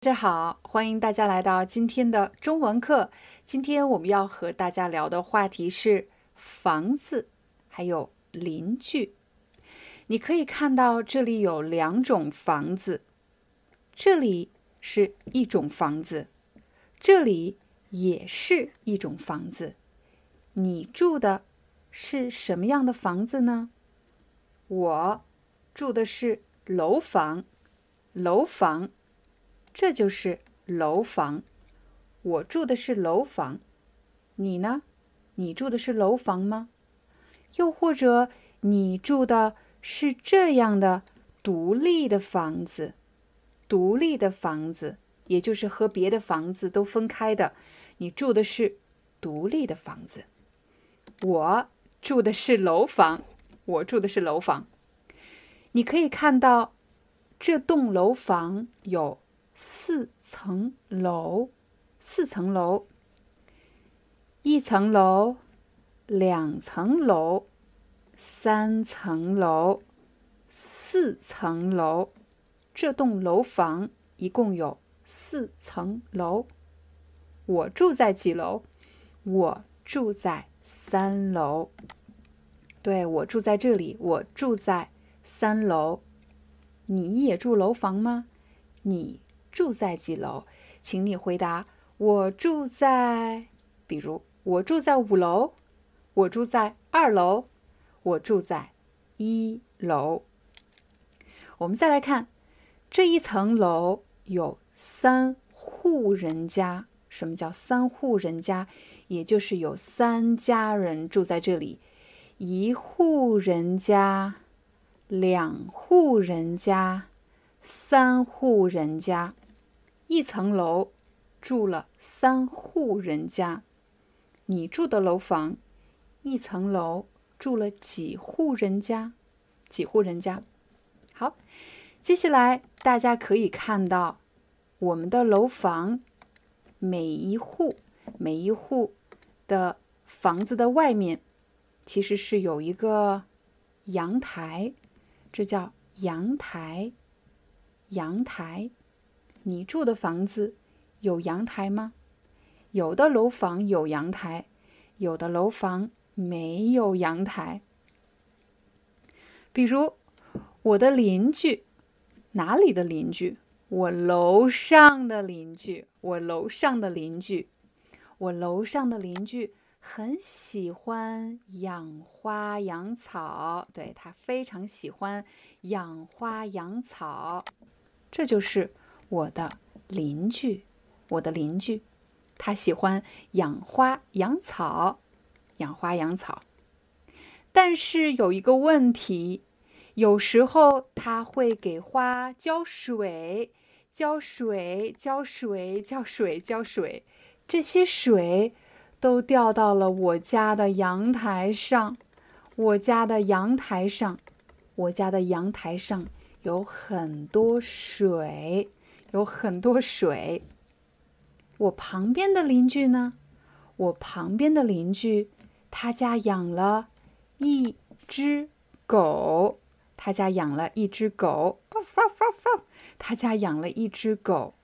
大家好，欢迎大家来到今天的中文课。今天我们要和大家聊的话题是房子，还有邻居。你可以看到这里有两种房子，这里是一种房子，这里也是一种房子。你住的是什么样的房子呢？我住的是楼房，楼房。这就是楼房，我住的是楼房，你呢？你住的是楼房吗？又或者你住的是这样的独立的房子？独立的房子，也就是和别的房子都分开的。你住的是独立的房子，我住的是楼房，我住的是楼房。你可以看到，这栋楼房有。四层楼，四层楼，一层楼，两层楼，三层楼，四层楼。这栋楼房一共有四层楼。我住在几楼？我住在三楼。对，我住在这里，我住在三楼。你也住楼房吗？你？住在几楼？请你回答。我住在，比如我住在五楼，我住在二楼，我住在一楼。我们再来看，这一层楼有三户人家。什么叫三户人家？也就是有三家人住在这里。一户人家，两户人家，三户人家。一层楼住了三户人家，你住的楼房一层楼住了几户人家？几户人家？好，接下来大家可以看到我们的楼房，每一户每一户的房子的外面其实是有一个阳台，这叫阳台，阳台。你住的房子有阳台吗？有的楼房有阳台，有的楼房没有阳台。比如我的邻居，哪里的邻居？我楼上的邻居，我楼上的邻居，我楼上的邻居很喜欢养花养草，对他非常喜欢养花养草，这就是。我的邻居，我的邻居，他喜欢养花养草，养花养草。但是有一个问题，有时候他会给花浇水，浇水，浇水，浇水，浇水。这些水都掉到了我家的阳台上。我家的阳台上，我家的阳台上有很多水。有很多水。我旁边的邻居呢？我旁边的邻居，他家养了一只狗。他家养了一只狗，他家养了一只狗，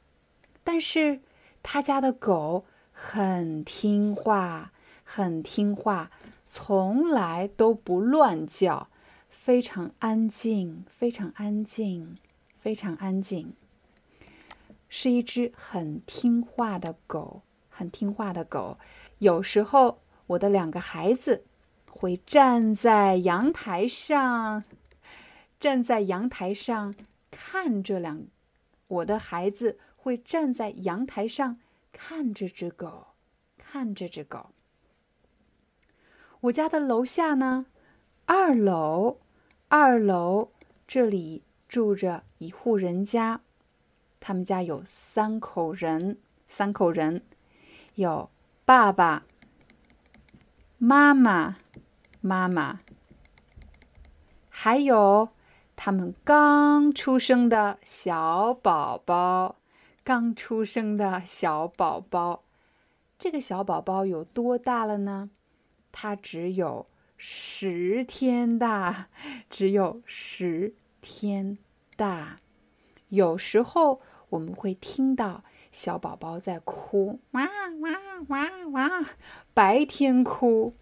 但是他家的狗很听话，很听话，从来都不乱叫，非常安静，非常安静，非常安静。是一只很听话的狗，很听话的狗。有时候，我的两个孩子会站在阳台上，站在阳台上看这两我的孩子会站在阳台上看这只狗，看这只狗。我家的楼下呢，二楼，二楼这里住着一户人家，他们家有三口人，三口人，有爸爸。妈妈，妈妈，还有他们刚出生的小宝宝，刚出生的小宝宝。这个小宝宝有多大了呢？他只有十天大，只有十天大。有时候我们会听到。小宝宝在哭，哇哇哇哇！白天哭，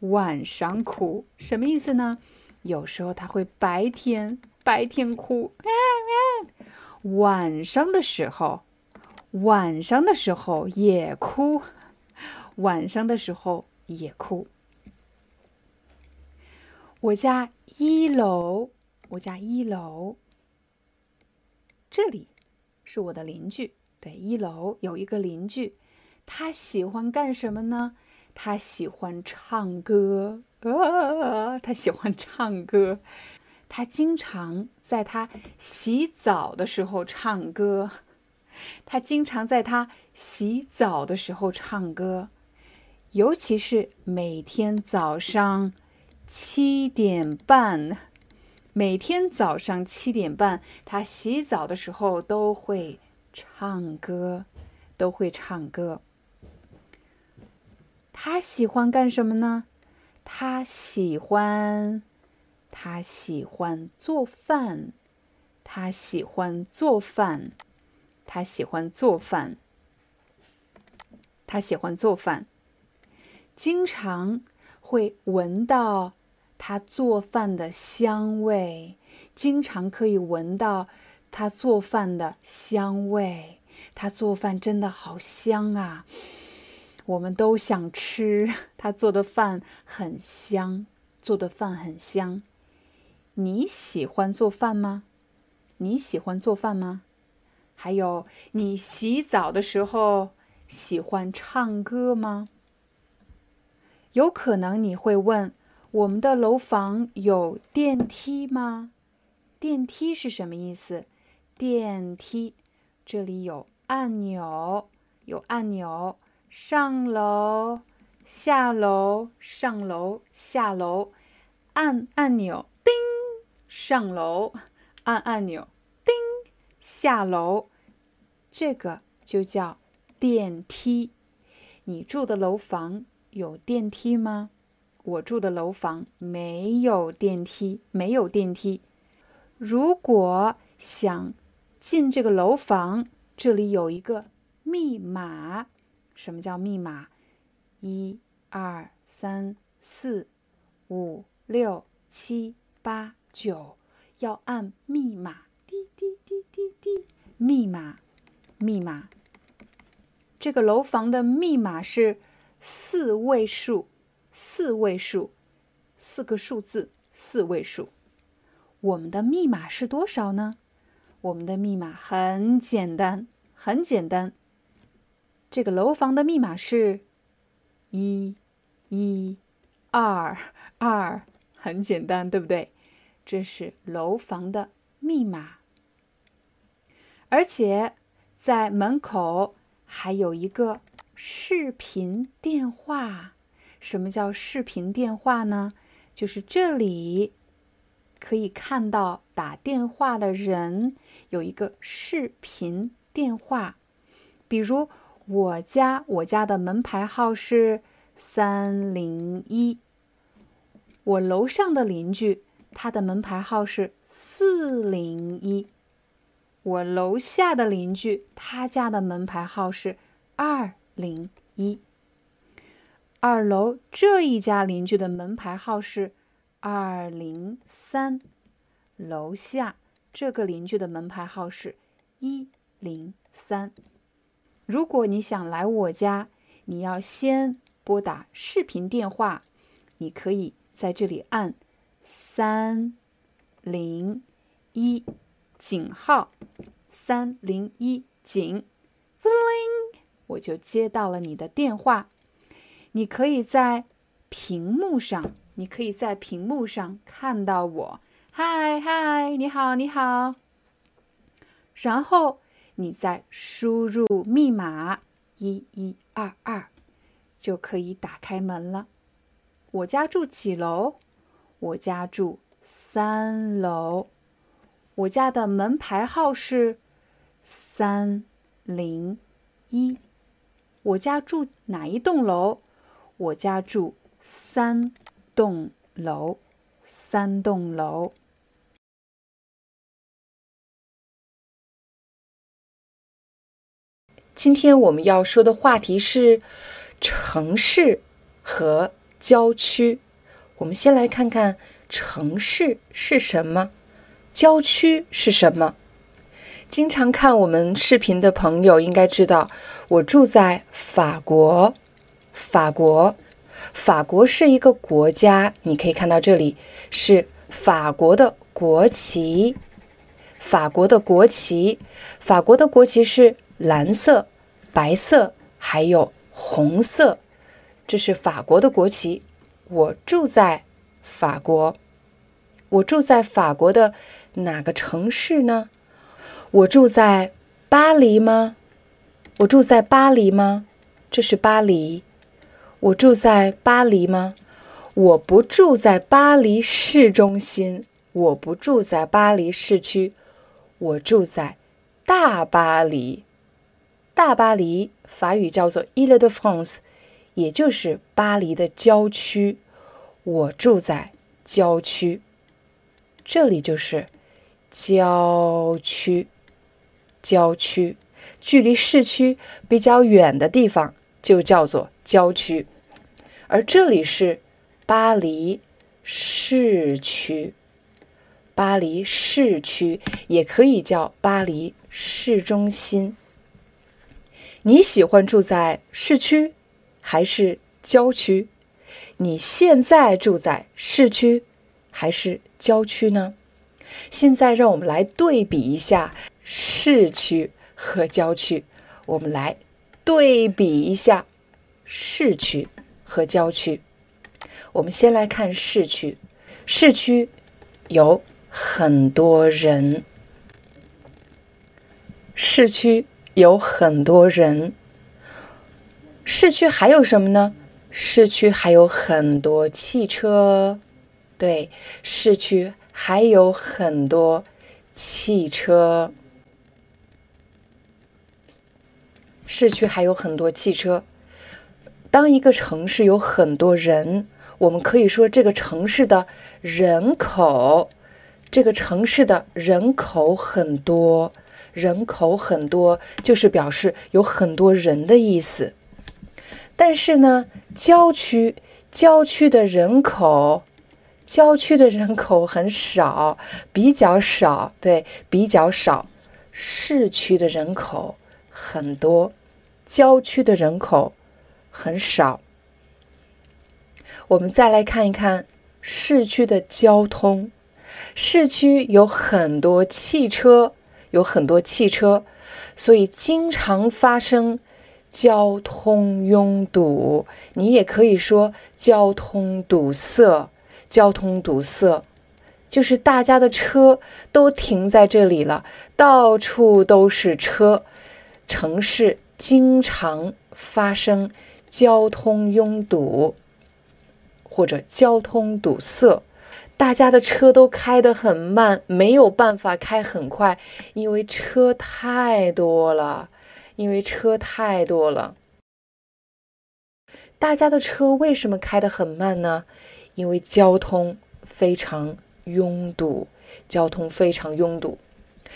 晚上哭，什么意思呢？有时候他会白天白天哭，晚上的时候，晚上的时候也哭，晚上的时候也哭。我家一楼，我家一楼，这里是我的邻居。对，一楼有一个邻居，他喜欢干什么呢？他喜欢唱歌，啊，他喜欢唱歌，他经常在他洗澡的时候唱歌，他经常在他洗澡的时候唱歌，尤其是每天早上七点半，每天早上七点半，他洗澡的时候都会。唱歌，都会唱歌。他喜欢干什么呢？他喜欢，他喜欢做饭。他喜欢做饭。他喜欢做饭。他喜欢做饭。经常会闻到他做饭的香味。经常可以闻到。他做饭的香味，他做饭真的好香啊！我们都想吃他做的饭，很香，做的饭很香。你喜欢做饭吗？你喜欢做饭吗？还有，你洗澡的时候喜欢唱歌吗？有可能你会问：我们的楼房有电梯吗？电梯是什么意思？电梯，这里有按钮，有按钮，上楼、下楼、上楼、下楼，按按钮，叮，上楼，按按钮，叮，下楼，这个就叫电梯。你住的楼房有电梯吗？我住的楼房没有电梯，没有电梯。如果想进这个楼房，这里有一个密码。什么叫密码？一、二、三、四、五、六、七、八、九，要按密码。滴滴滴滴滴，密码，密码。这个楼房的密码是四位数，四位数，四个数字，四位数。我们的密码是多少呢？我们的密码很简单，很简单。这个楼房的密码是一、一、二、二，很简单，对不对？这是楼房的密码。而且在门口还有一个视频电话。什么叫视频电话呢？就是这里。可以看到打电话的人有一个视频电话，比如我家我家的门牌号是三零一，我楼上的邻居他的门牌号是四零一，我楼下的邻居他家的门牌号是二零一，二楼这一家邻居的门牌号是。二零三，楼下这个邻居的门牌号是一零三。如果你想来我家，你要先拨打视频电话。你可以在这里按三零一井号，三零一井，滋铃，我就接到了你的电话。你可以在屏幕上，你可以在屏幕上看到我。嗨嗨，你好，你好。然后你再输入密码一一二二，就可以打开门了。我家住几楼？我家住三楼。我家的门牌号是三零一。我家住哪一栋楼？我家住三栋楼。三栋楼。今天我们要说的话题是城市和郊区。我们先来看看城市是什么，郊区是什么。经常看我们视频的朋友应该知道，我住在法国。法国，法国是一个国家。你可以看到这里是法国的国旗。法国的国旗，法国的国旗是蓝色。白色还有红色，这是法国的国旗。我住在法国，我住在法国的哪个城市呢？我住在巴黎吗？我住在巴黎吗？这是巴黎。我住在巴黎吗？我不住在巴黎市中心，我不住在巴黎市区，我住在大巴黎。大巴黎法语叫做 Ile-de-France，也就是巴黎的郊区。我住在郊区，这里就是郊区。郊区距离市区比较远的地方就叫做郊区，而这里是巴黎市区。巴黎市区也可以叫巴黎市中心。你喜欢住在市区还是郊区？你现在住在市区还是郊区呢？现在让我们来对比一下市区和郊区。我们来对比一下市区和郊区。我们先来看市区，市区有很多人，市区。有很多人。市区还有什么呢？市区还有很多汽车。对，市区还有很多汽车。市区还有很多汽车。当一个城市有很多人，我们可以说这个城市的人口，这个城市的人口很多。人口很多，就是表示有很多人的意思。但是呢，郊区郊区的人口，郊区的人口很少，比较少，对，比较少。市区的人口很多，郊区的人口很少。我们再来看一看市区的交通，市区有很多汽车。有很多汽车，所以经常发生交通拥堵。你也可以说交通堵塞。交通堵塞就是大家的车都停在这里了，到处都是车，城市经常发生交通拥堵或者交通堵塞。大家的车都开得很慢，没有办法开很快，因为车太多了。因为车太多了，大家的车为什么开得很慢呢？因为交通非常拥堵，交通非常拥堵。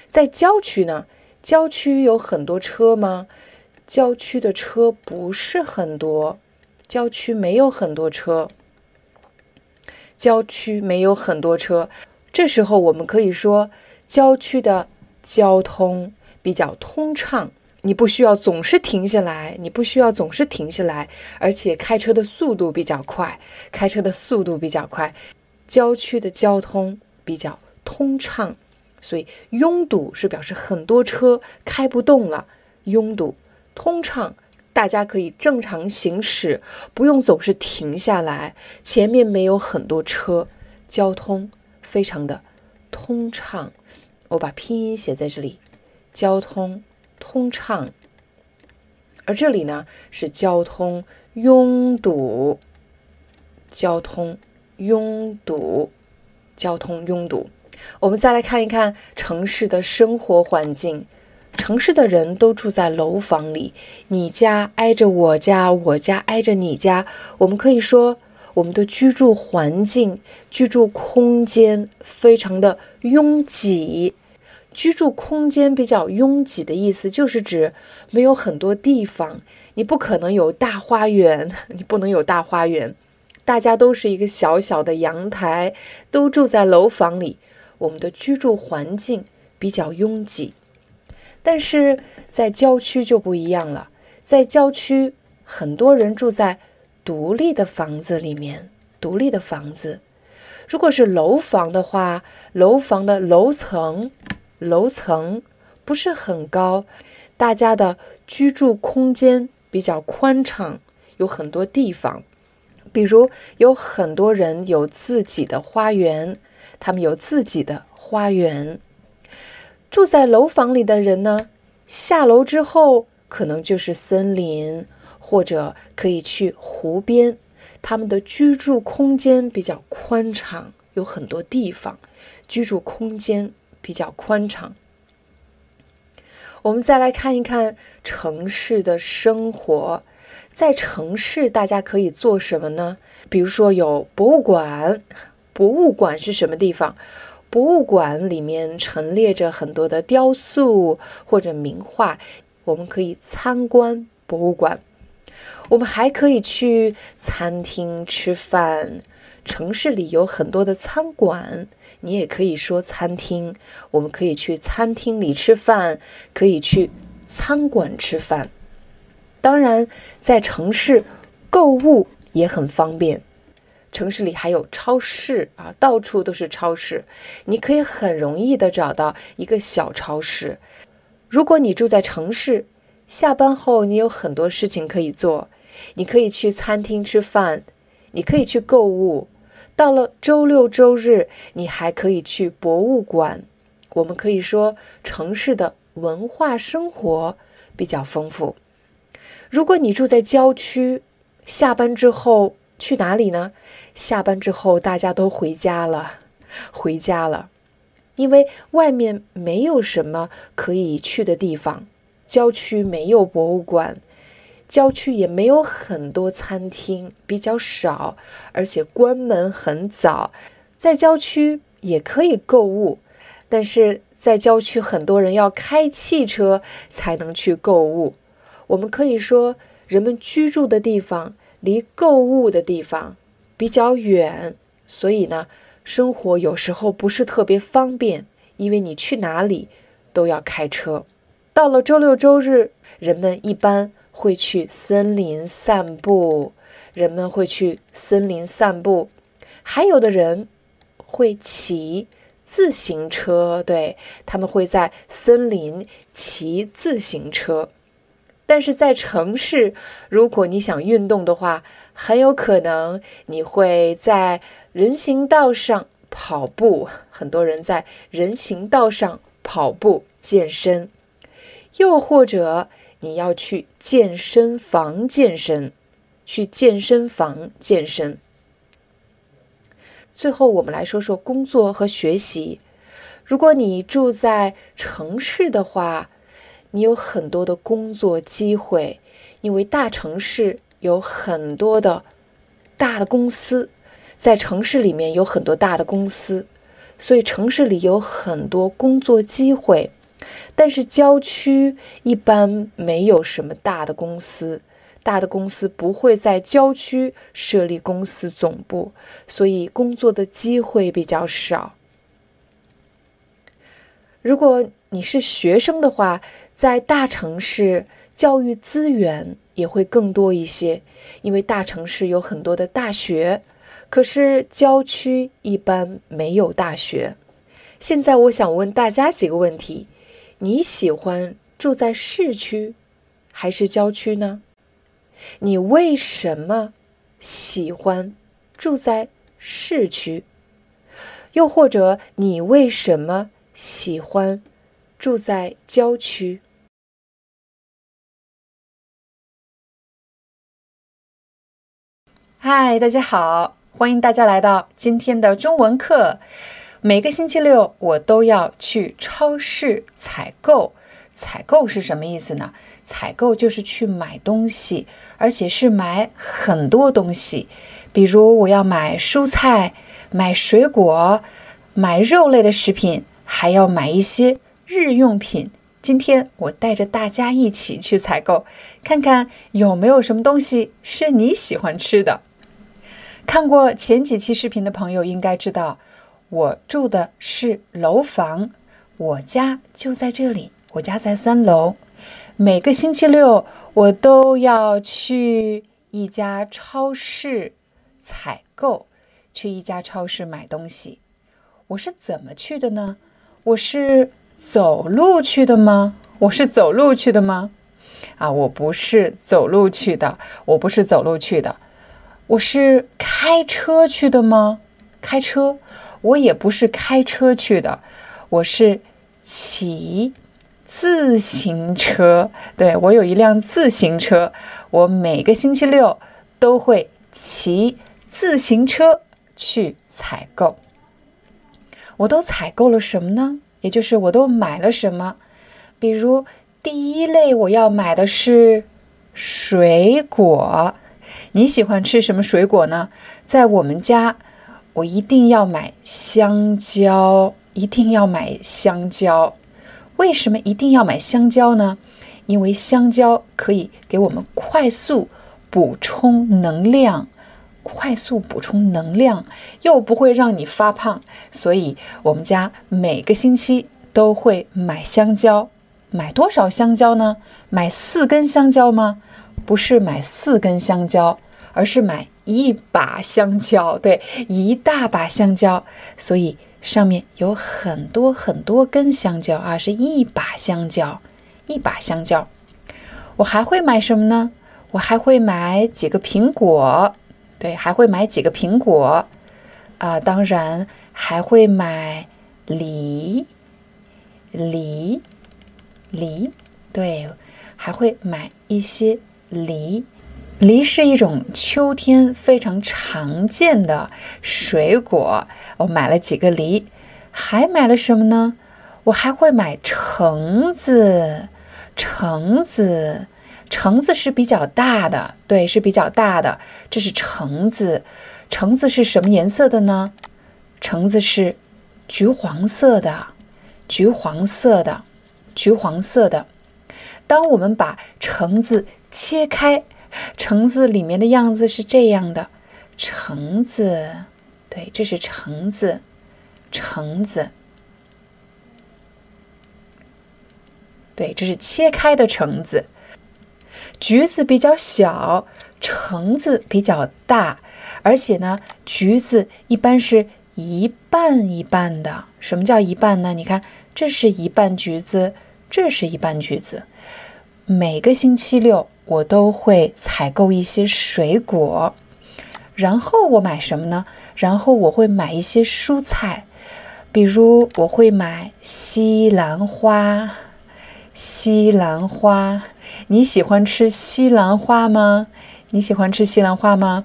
在郊区呢？郊区有很多车吗？郊区的车不是很多，郊区没有很多车。郊区没有很多车，这时候我们可以说郊区的交通比较通畅，你不需要总是停下来，你不需要总是停下来，而且开车的速度比较快，开车的速度比较快，郊区的交通比较通畅，所以拥堵是表示很多车开不动了。拥堵，通畅，大家可以正常行驶，不用总是停下来。前面没有很多车，交通非常的通畅。我把拼音写在这里，交通通畅。而这里呢是交通拥堵，交通拥堵，交通拥堵。我们再来看一看城市的生活环境。城市的人都住在楼房里，你家挨着我家，我家挨着你家。我们可以说，我们的居住环境、居住空间非常的拥挤。居住空间比较拥挤的意思，就是指没有很多地方，你不可能有大花园，你不能有大花园。大家都是一个小小的阳台，都住在楼房里，我们的居住环境比较拥挤。但是在郊区就不一样了，在郊区，很多人住在独立的房子里面。独立的房子，如果是楼房的话，楼房的楼层，楼层不是很高，大家的居住空间比较宽敞，有很多地方。比如有很多人有自己的花园，他们有自己的花园。住在楼房里的人呢，下楼之后可能就是森林，或者可以去湖边。他们的居住空间比较宽敞，有很多地方，居住空间比较宽敞。我们再来看一看城市的生活，在城市大家可以做什么呢？比如说有博物馆，博物馆是什么地方？博物馆里面陈列着很多的雕塑或者名画，我们可以参观博物馆。我们还可以去餐厅吃饭。城市里有很多的餐馆，你也可以说餐厅。我们可以去餐厅里吃饭，可以去餐馆吃饭。当然，在城市购物也很方便。城市里还有超市啊，到处都是超市，你可以很容易的找到一个小超市。如果你住在城市，下班后你有很多事情可以做，你可以去餐厅吃饭，你可以去购物。到了周六周日，你还可以去博物馆。我们可以说，城市的文化生活比较丰富。如果你住在郊区，下班之后。去哪里呢？下班之后大家都回家了，回家了，因为外面没有什么可以去的地方。郊区没有博物馆，郊区也没有很多餐厅，比较少，而且关门很早。在郊区也可以购物，但是在郊区很多人要开汽车才能去购物。我们可以说，人们居住的地方。离购物的地方比较远，所以呢，生活有时候不是特别方便，因为你去哪里都要开车。到了周六周日，人们一般会去森林散步，人们会去森林散步，还有的人会骑自行车，对他们会在森林骑自行车。但是在城市，如果你想运动的话，很有可能你会在人行道上跑步。很多人在人行道上跑步健身，又或者你要去健身房健身，去健身房健身。最后，我们来说说工作和学习。如果你住在城市的话，你有很多的工作机会，因为大城市有很多的大的公司，在城市里面有很多大的公司，所以城市里有很多工作机会。但是郊区一般没有什么大的公司，大的公司不会在郊区设立公司总部，所以工作的机会比较少。如果你是学生的话，在大城市，教育资源也会更多一些，因为大城市有很多的大学，可是郊区一般没有大学。现在我想问大家几个问题：你喜欢住在市区还是郊区呢？你为什么喜欢住在市区？又或者你为什么喜欢住在郊区？嗨，大家好，欢迎大家来到今天的中文课。每个星期六我都要去超市采购。采购是什么意思呢？采购就是去买东西，而且是买很多东西。比如我要买蔬菜、买水果、买肉类的食品，还要买一些日用品。今天我带着大家一起去采购，看看有没有什么东西是你喜欢吃的。看过前几期视频的朋友应该知道，我住的是楼房，我家就在这里，我家在三楼。每个星期六我都要去一家超市采购，去一家超市买东西。我是怎么去的呢？我是走路去的吗？我是走路去的吗？啊，我不是走路去的，我不是走路去的。我是开车去的吗？开车，我也不是开车去的，我是骑自行车。对我有一辆自行车，我每个星期六都会骑自行车去采购。我都采购了什么呢？也就是我都买了什么？比如第一类我要买的是水果。你喜欢吃什么水果呢？在我们家，我一定要买香蕉，一定要买香蕉。为什么一定要买香蕉呢？因为香蕉可以给我们快速补充能量，快速补充能量又不会让你发胖，所以我们家每个星期都会买香蕉。买多少香蕉呢？买四根香蕉吗？不是买四根香蕉。而是买一把香蕉，对，一大把香蕉，所以上面有很多很多根香蕉啊，是一把香蕉，一把香蕉。我还会买什么呢？我还会买几个苹果，对，还会买几个苹果啊，当然还会买梨，梨，梨，对，还会买一些梨。梨是一种秋天非常常见的水果，我买了几个梨，还买了什么呢？我还会买橙子，橙子，橙子是比较大的，对，是比较大的，这是橙子。橙子是什么颜色的呢？橙子是橘黄色的，橘黄色的，橘黄色的。当我们把橙子切开。橙子里面的样子是这样的，橙子，对，这是橙子，橙子，对，这是切开的橙子。橘子比较小，橙子比较大，而且呢，橘子一般是一半一半的。什么叫一半呢？你看，这是一半橘子，这是一半橘子。每个星期六。我都会采购一些水果，然后我买什么呢？然后我会买一些蔬菜，比如我会买西兰花。西兰花，你喜欢吃西兰花吗？你喜欢吃西兰花吗？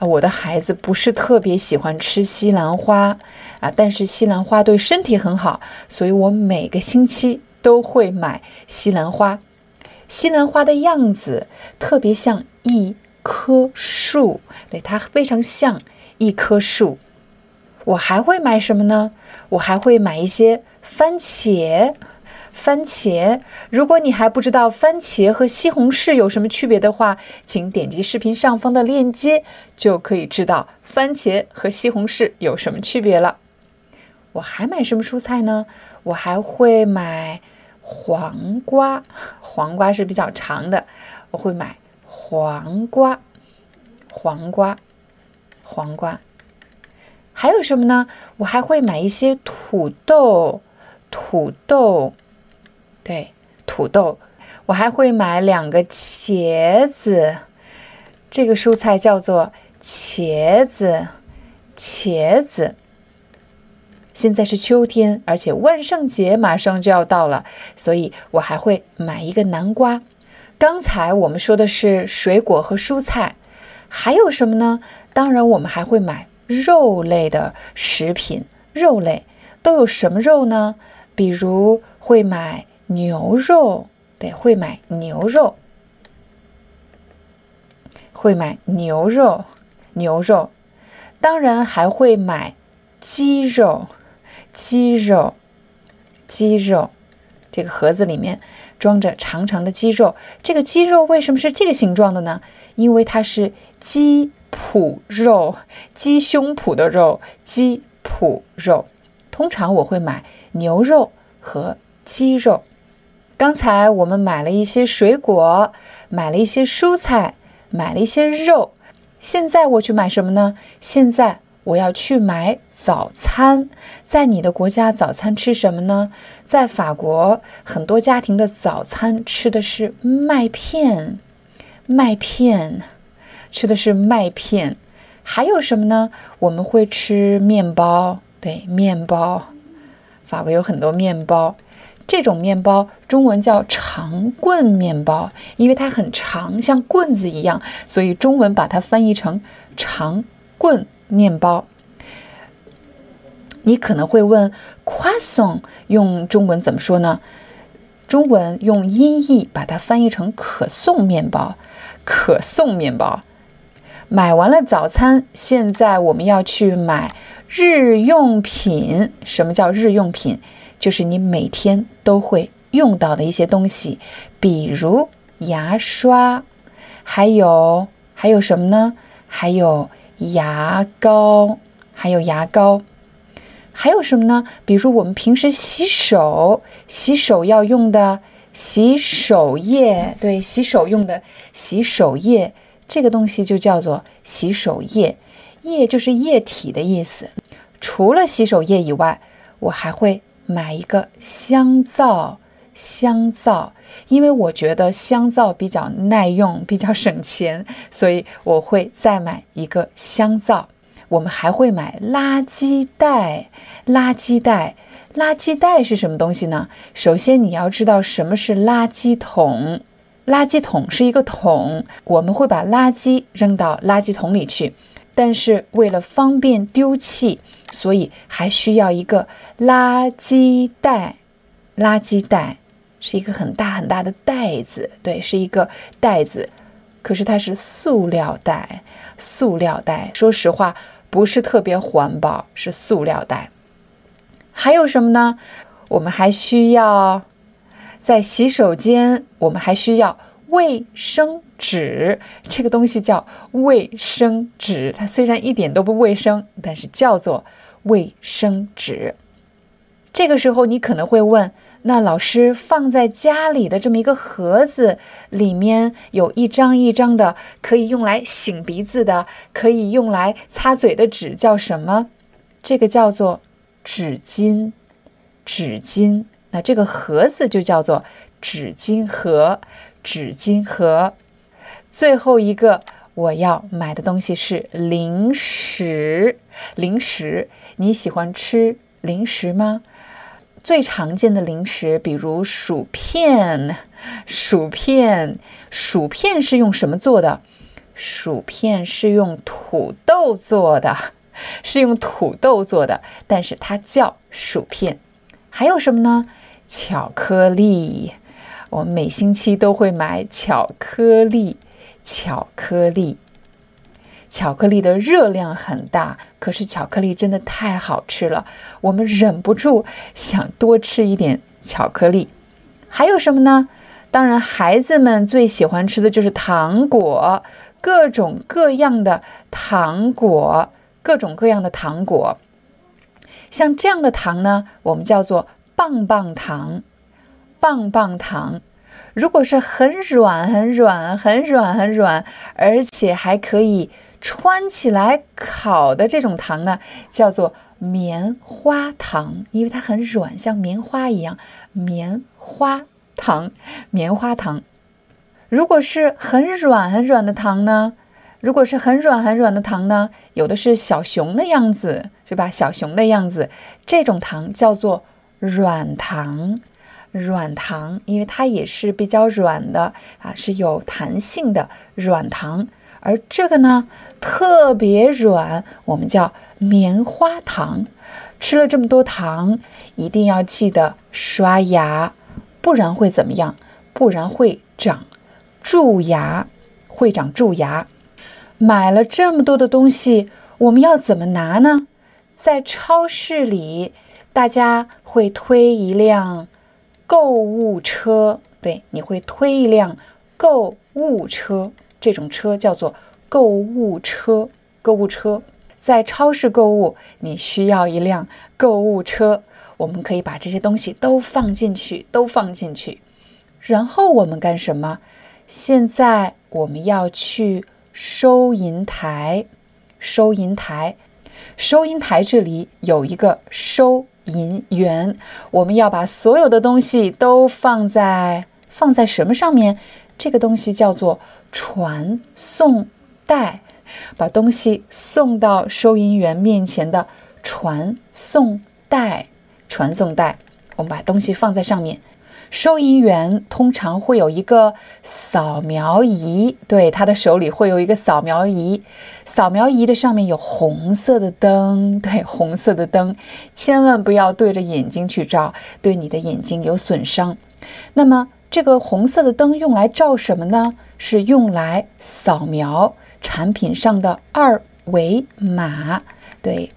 我的孩子不是特别喜欢吃西兰花啊，但是西兰花对身体很好，所以我每个星期都会买西兰花。西兰花的样子特别像一棵树，对，它非常像一棵树。我还会买什么呢？我还会买一些番茄。番茄，如果你还不知道番茄和西红柿有什么区别的话，请点击视频上方的链接，就可以知道番茄和西红柿有什么区别了。我还买什么蔬菜呢？我还会买。黄瓜，黄瓜是比较长的，我会买黄瓜，黄瓜，黄瓜。还有什么呢？我还会买一些土豆，土豆，对，土豆。我还会买两个茄子，这个蔬菜叫做茄子，茄子。现在是秋天，而且万圣节马上就要到了，所以我还会买一个南瓜。刚才我们说的是水果和蔬菜，还有什么呢？当然，我们还会买肉类的食品。肉类都有什么肉呢？比如会买牛肉，对，会买牛肉，会买牛肉，牛肉。当然还会买鸡肉。鸡肉，鸡肉，这个盒子里面装着长长的鸡肉。这个鸡肉为什么是这个形状的呢？因为它是鸡脯肉，鸡胸脯的肉，鸡脯肉。通常我会买牛肉和鸡肉。刚才我们买了一些水果，买了一些蔬菜，买了一些肉。现在我去买什么呢？现在。我要去买早餐，在你的国家早餐吃什么呢？在法国，很多家庭的早餐吃的是麦片，麦片，吃的是麦片。还有什么呢？我们会吃面包，对，面包。法国有很多面包，这种面包中文叫长棍面包，因为它很长，像棍子一样，所以中文把它翻译成长棍。面包，你可能会问，croissant 用中文怎么说呢？中文用音译把它翻译成可颂面包，可颂面包。买完了早餐，现在我们要去买日用品。什么叫日用品？就是你每天都会用到的一些东西，比如牙刷，还有还有什么呢？还有。牙膏，还有牙膏，还有什么呢？比如说我们平时洗手，洗手要用的洗手液，对，洗手用的洗手液，这个东西就叫做洗手液，液就是液体的意思。除了洗手液以外，我还会买一个香皂。香皂，因为我觉得香皂比较耐用，比较省钱，所以我会再买一个香皂。我们还会买垃圾袋，垃圾袋，垃圾袋是什么东西呢？首先你要知道什么是垃圾桶，垃圾桶是一个桶，我们会把垃圾扔到垃圾桶里去，但是为了方便丢弃，所以还需要一个垃圾袋，垃圾袋。是一个很大很大的袋子，对，是一个袋子，可是它是塑料袋，塑料袋。说实话，不是特别环保，是塑料袋。还有什么呢？我们还需要在洗手间，我们还需要卫生纸。这个东西叫卫生纸，它虽然一点都不卫生，但是叫做卫生纸。这个时候，你可能会问。那老师放在家里的这么一个盒子，里面有一张一张的可以用来擤鼻子的，可以用来擦嘴的纸，叫什么？这个叫做纸巾。纸巾。那这个盒子就叫做纸巾盒。纸巾盒。最后一个我要买的东西是零食。零食，你喜欢吃零食吗？最常见的零食，比如薯片，薯片，薯片是用什么做的？薯片是用土豆做的，是用土豆做的，但是它叫薯片。还有什么呢？巧克力，我们每星期都会买巧克力，巧克力。巧克力的热量很大，可是巧克力真的太好吃了，我们忍不住想多吃一点巧克力。还有什么呢？当然，孩子们最喜欢吃的就是糖果，各种各样的糖果，各种各样的糖果。像这样的糖呢，我们叫做棒棒糖，棒棒糖。如果是很软、很软、很软、很软，而且还可以。穿起来烤的这种糖呢，叫做棉花糖，因为它很软，像棉花一样。棉花糖，棉花糖。如果是很软很软的糖呢？如果是很软很软的糖呢？有的是小熊的样子，是吧？小熊的样子，这种糖叫做软糖。软糖，因为它也是比较软的啊，是有弹性的软糖。而这个呢，特别软，我们叫棉花糖。吃了这么多糖，一定要记得刷牙，不然会怎么样？不然会长。蛀牙会长蛀牙，买了这么多的东西，我们要怎么拿呢？在超市里，大家会推一辆购物车，对，你会推一辆购物车，这种车叫做购物车。购物车在超市购物，你需要一辆购物车，我们可以把这些东西都放进去，都放进去，然后我们干什么？现在我们要去收银台，收银台，收银台这里有一个收银员。我们要把所有的东西都放在放在什么上面？这个东西叫做传送带，把东西送到收银员面前的传送带，传送带。我们把东西放在上面。收银员通常会有一个扫描仪，对，他的手里会有一个扫描仪。扫描仪的上面有红色的灯，对，红色的灯，千万不要对着眼睛去照，对你的眼睛有损伤。那么，这个红色的灯用来照什么呢？是用来扫描产品上的二维码。对，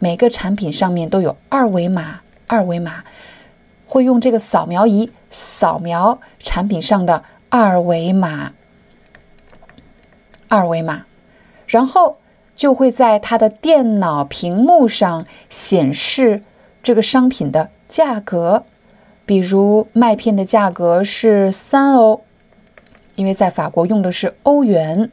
每个产品上面都有二维码，二维码。会用这个扫描仪扫描产品上的二维码，二维码，然后就会在它的电脑屏幕上显示这个商品的价格。比如麦片的价格是三欧，因为在法国用的是欧元。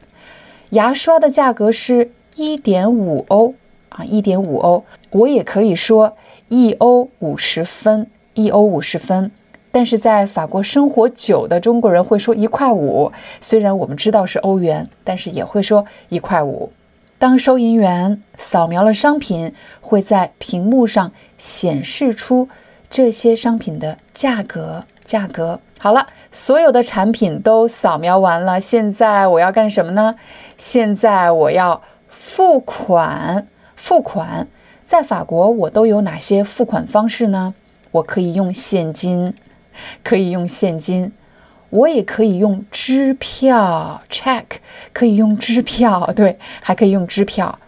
牙刷的价格是一点五欧啊，一点五欧。我也可以说一欧五十分。一欧五十分，但是在法国生活久的中国人会说一块五。虽然我们知道是欧元，但是也会说一块五。当收银员扫描了商品，会在屏幕上显示出这些商品的价格。价格好了，所有的产品都扫描完了。现在我要干什么呢？现在我要付款。付款在法国，我都有哪些付款方式呢？我可以用现金，可以用现金，我也可以用支票 （check），可以用支票，对，还可以用支票。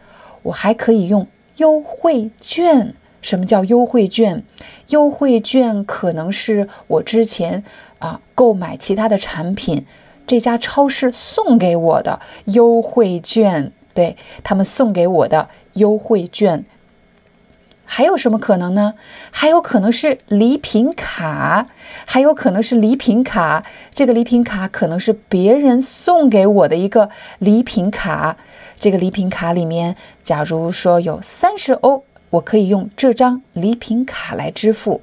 我还可以用优惠券。什么叫优惠券？优惠券可能是我之前啊购买其他的产品，这家超市送给我的优惠券，对他们送给我的优惠券。还有什么可能呢？还有可能是礼品卡，还有可能是礼品卡。这个礼品卡可能是别人送给我的一个礼品卡。这个礼品卡里面，假如说有三十欧，我可以用这张礼品卡来支付。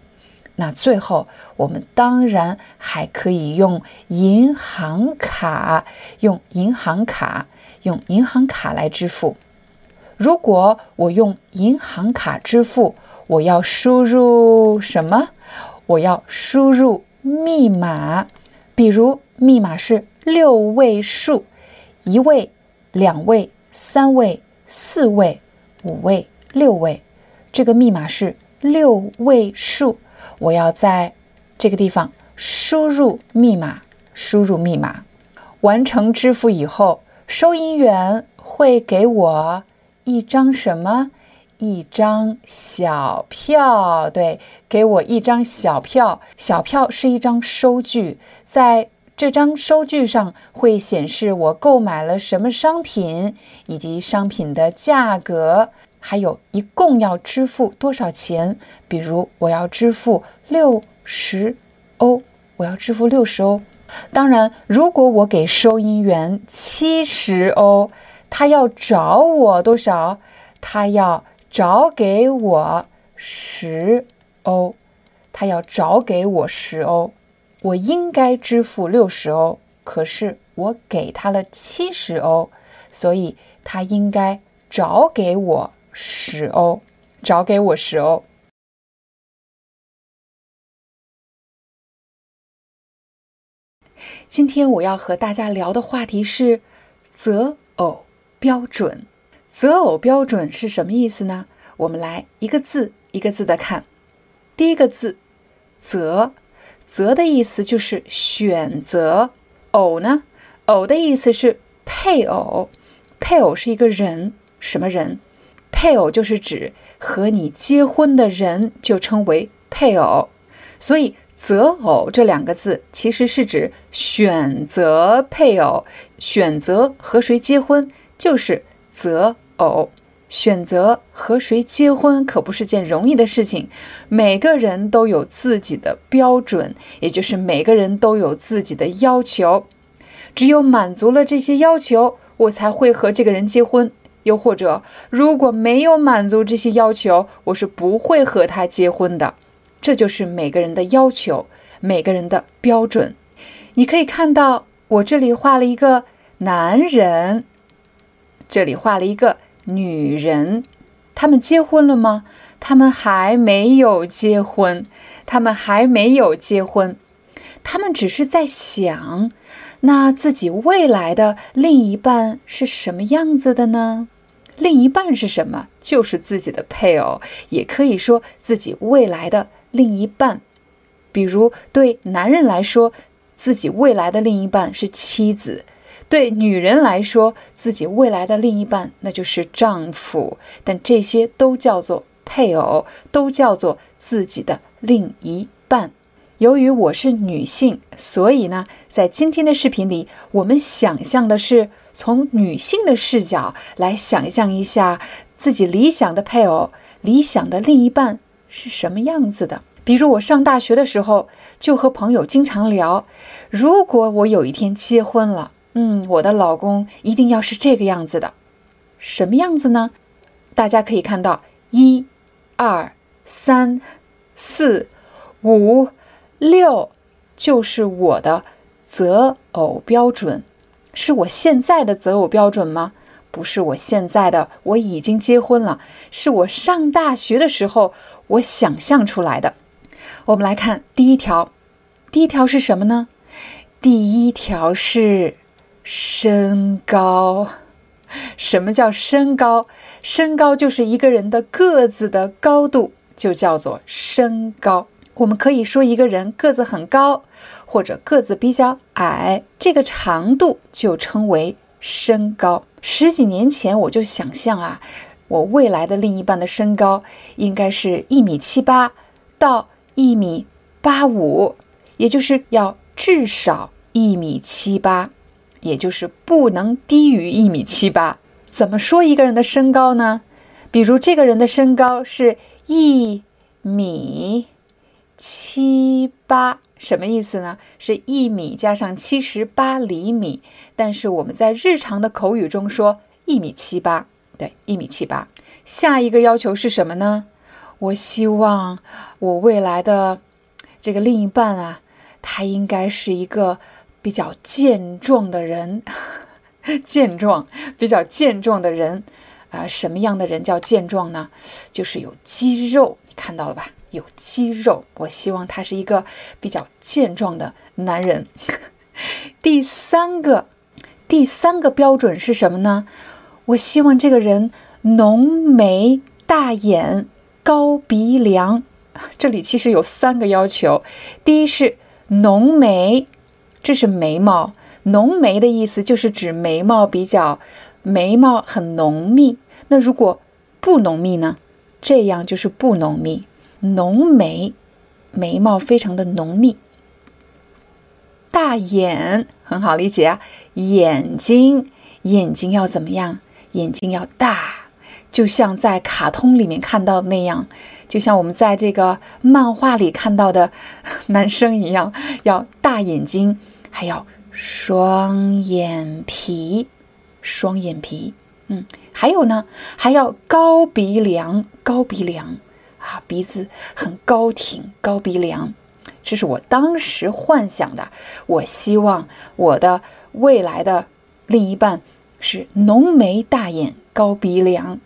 那最后，我们当然还可以用银行卡，用银行卡，用银行卡来支付。如果我用银行卡支付，我要输入什么？我要输入密码，比如密码是六位数，一位、两位、三位、四位、五位、六位，这个密码是六位数。我要在这个地方输入密码，输入密码，完成支付以后，收银员会给我。一张什么？一张小票。对，给我一张小票。小票是一张收据，在这张收据上会显示我购买了什么商品，以及商品的价格，还有一共要支付多少钱。比如，我要支付六十欧，我要支付六十欧。当然，如果我给收银员七十欧。他要找我多少？他要找给我十欧。他要找给我十欧，我应该支付六十欧，可是我给他了七十欧，所以他应该找给我十欧，找给我十欧。今天我要和大家聊的话题是择偶标准。择偶标准是什么意思呢？我们来一个字一个字的看。第一个字“择”，“择”的意思就是选择；“偶”呢，“偶”的意思是配偶。配偶是一个人，什么人？配偶就是指和你结婚的人，就称为配偶。所以。择偶这两个字其实是指选择配偶，选择和谁结婚就是择偶。选择和谁结婚可不是件容易的事情，每个人都有自己的标准，也就是每个人都有自己的要求。只有满足了这些要求，我才会和这个人结婚。又或者，如果没有满足这些要求，我是不会和他结婚的。这就是每个人的要求，每个人的标准。你可以看到，我这里画了一个男人，这里画了一个女人。他们结婚了吗？他们还没有结婚，他们还没有结婚，他们只是在想，那自己未来的另一半是什么样子的呢？另一半是什么？就是自己的配偶，也可以说自己未来的。另一半，比如对男人来说，自己未来的另一半是妻子；对女人来说，自己未来的另一半那就是丈夫。但这些都叫做配偶，都叫做自己的另一半。由于我是女性，所以呢，在今天的视频里，我们想象的是从女性的视角来想象一下自己理想的配偶、理想的另一半。是什么样子的？比如我上大学的时候，就和朋友经常聊，如果我有一天结婚了，嗯，我的老公一定要是这个样子的。什么样子呢？大家可以看到，一、二、三、四、五、六，就是我的择偶标准。是我现在的择偶标准吗？不是我现在的，我已经结婚了。是我上大学的时候。我想象出来的，我们来看第一条。第一条是什么呢？第一条是身高。什么叫身高？身高就是一个人的个子的高度，就叫做身高。我们可以说一个人个子很高，或者个子比较矮，这个长度就称为身高。十几年前我就想象啊。我未来的另一半的身高应该是一米七八到一米八五，也就是要至少一米七八，也就是不能低于一米七八。怎么说一个人的身高呢？比如这个人的身高是一米七八，什么意思呢？是一米加上七十八厘米，但是我们在日常的口语中说一米七八。对，一米七八。下一个要求是什么呢？我希望我未来的这个另一半啊，他应该是一个比较健壮的人，健壮，比较健壮的人啊。什么样的人叫健壮呢？就是有肌肉，你看到了吧？有肌肉。我希望他是一个比较健壮的男人。第三个，第三个标准是什么呢？我希望这个人浓眉大眼、高鼻梁。这里其实有三个要求：第一是浓眉，这是眉毛。浓眉的意思就是指眉毛比较，眉毛很浓密。那如果不浓密呢？这样就是不浓密。浓眉，眉毛非常的浓密。大眼很好理解啊，眼睛，眼睛要怎么样？眼睛要大，就像在卡通里面看到的那样，就像我们在这个漫画里看到的 男生一样，要大眼睛，还要双眼皮。双眼皮，嗯，还有呢，还要高鼻梁，高鼻梁啊，鼻子很高挺，高鼻梁，这是我当时幻想的。我希望我的未来的另一半是浓眉大眼，高鼻梁。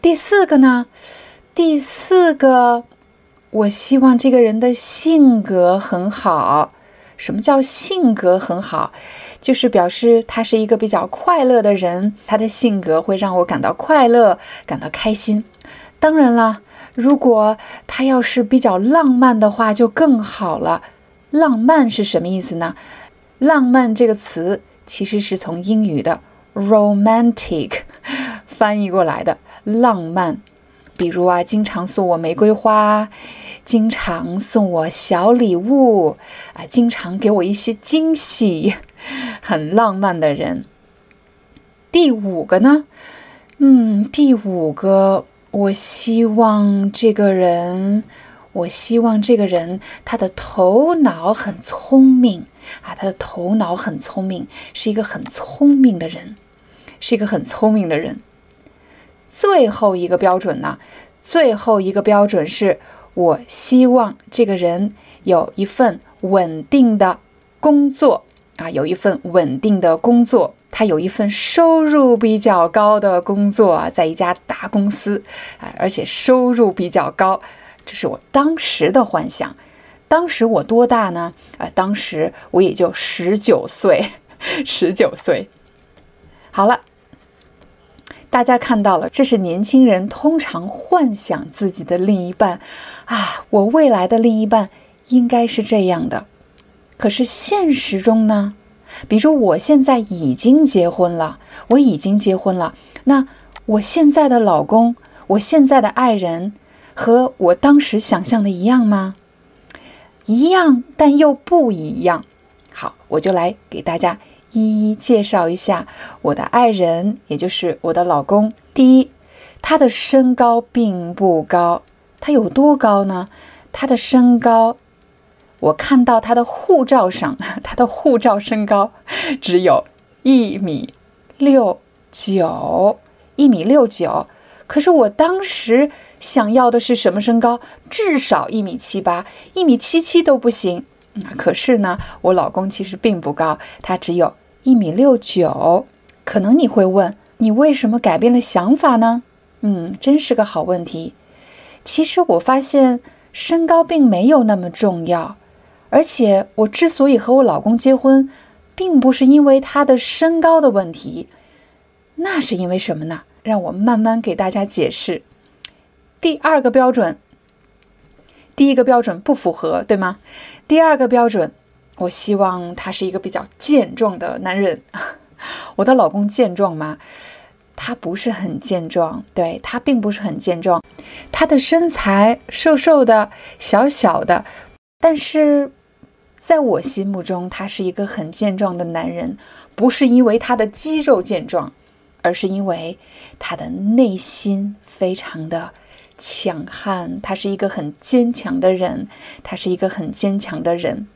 第四个呢？第四个，我希望这个人的性格很好。什么叫性格很好？就是表示他是一个比较快乐的人，他的性格会让我感到快乐，感到开心。当然了，如果他要是比较浪漫的话，就更好了。浪漫是什么意思呢？浪漫这个词其实是从英语的 romantic 翻译过来的。浪漫，比如啊，经常送我玫瑰花，经常送我小礼物，啊，经常给我一些惊喜，很浪漫的人。第五个呢，嗯，第五个，我希望这个人，我希望这个人他的头脑很聪明啊，他的头脑很聪明，是一个很聪明的人，是一个很聪明的人。最后一个标准呢？最后一个标准是我希望这个人有一份稳定的工作啊，有一份稳定的工作，他有一份收入比较高的工作，在一家大公司啊，而且收入比较高，这是我当时的幻想。当时我多大呢？啊，当时我也就十九岁，十九岁。好了。大家看到了，这是年轻人通常幻想自己的另一半啊，我未来的另一半应该是这样的。可是现实中呢？比如我现在已经结婚了，我已经结婚了，那我现在的老公，我现在的爱人，和我当时想象的一样吗？一样，但又不一样。好，我就来给大家。一一介绍一下我的爱人，也就是我的老公。第一，他的身高并不高，他有多高呢？他的身高，我看到他的护照上，他的护照身高只有一米六九，一米六九。可是我当时想要的是什么身高？至少一米七八，一米七七都不行。可是呢，我老公其实并不高，他只有一米六九。可能你会问，你为什么改变了想法呢？嗯，真是个好问题。其实我发现身高并没有那么重要，而且我之所以和我老公结婚，并不是因为他的身高的问题，那是因为什么呢？让我慢慢给大家解释。第二个标准。第一个标准不符合，对吗？第二个标准，我希望他是一个比较健壮的男人。我的老公健壮吗？他不是很健壮，对他并不是很健壮。他的身材瘦瘦的、小小的，但是在我心目中，他是一个很健壮的男人。不是因为他的肌肉健壮，而是因为他的内心非常的。强悍，他是一个很坚强的人，他是一个很坚强的人。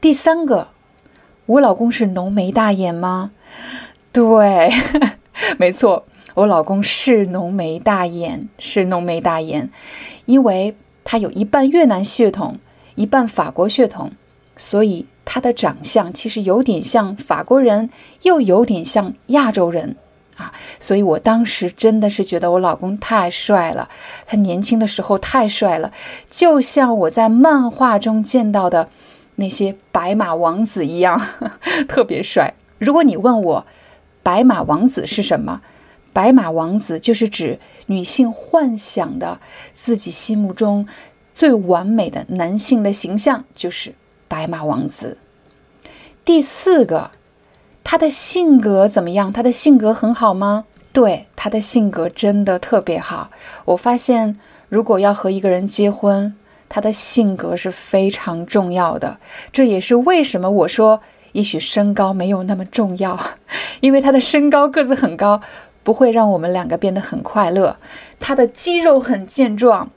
第三个，我老公是浓眉大眼吗？对，没错，我老公是浓眉大眼，是浓眉大眼，因为他有一半越南血统，一半法国血统，所以他的长相其实有点像法国人，又有点像亚洲人。啊，所以我当时真的是觉得我老公太帅了，他年轻的时候太帅了，就像我在漫画中见到的那些白马王子一样，特别帅。如果你问我白马王子是什么，白马王子就是指女性幻想的自己心目中最完美的男性的形象，就是白马王子。第四个。他的性格怎么样？他的性格很好吗？对，他的性格真的特别好。我发现，如果要和一个人结婚，他的性格是非常重要的。这也是为什么我说，也许身高没有那么重要，因为他的身高个子很高，不会让我们两个变得很快乐。他的肌肉很健壮，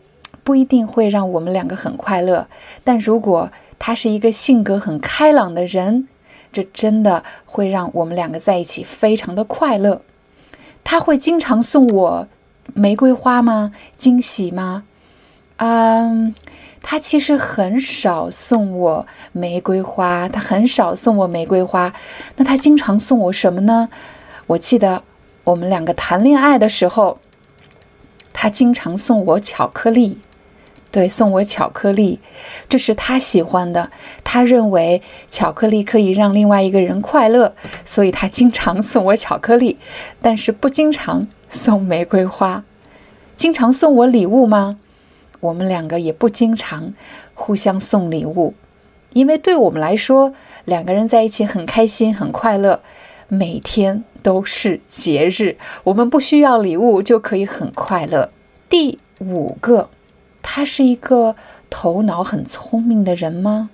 不一定会让我们两个很快乐。但如果他是一个性格很开朗的人，这真的会让我们两个在一起非常的快乐。他会经常送我玫瑰花吗？惊喜吗？嗯，他其实很少送我玫瑰花，他很少送我玫瑰花。那他经常送我什么呢？我记得我们两个谈恋爱的时候，他经常送我巧克力。对，送我巧克力，这是他喜欢的。他认为巧克力可以让另外一个人快乐，所以他经常送我巧克力，但是不经常送玫瑰花。经常送我礼物吗？我们两个也不经常互相送礼物，因为对我们来说，两个人在一起很开心、很快乐，每天都是节日，我们不需要礼物就可以很快乐。第五个。他是一个头脑很聪明的人吗？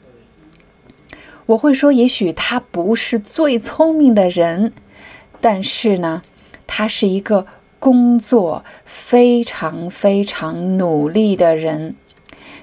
我会说，也许他不是最聪明的人，但是呢，他是一个工作非常非常努力的人。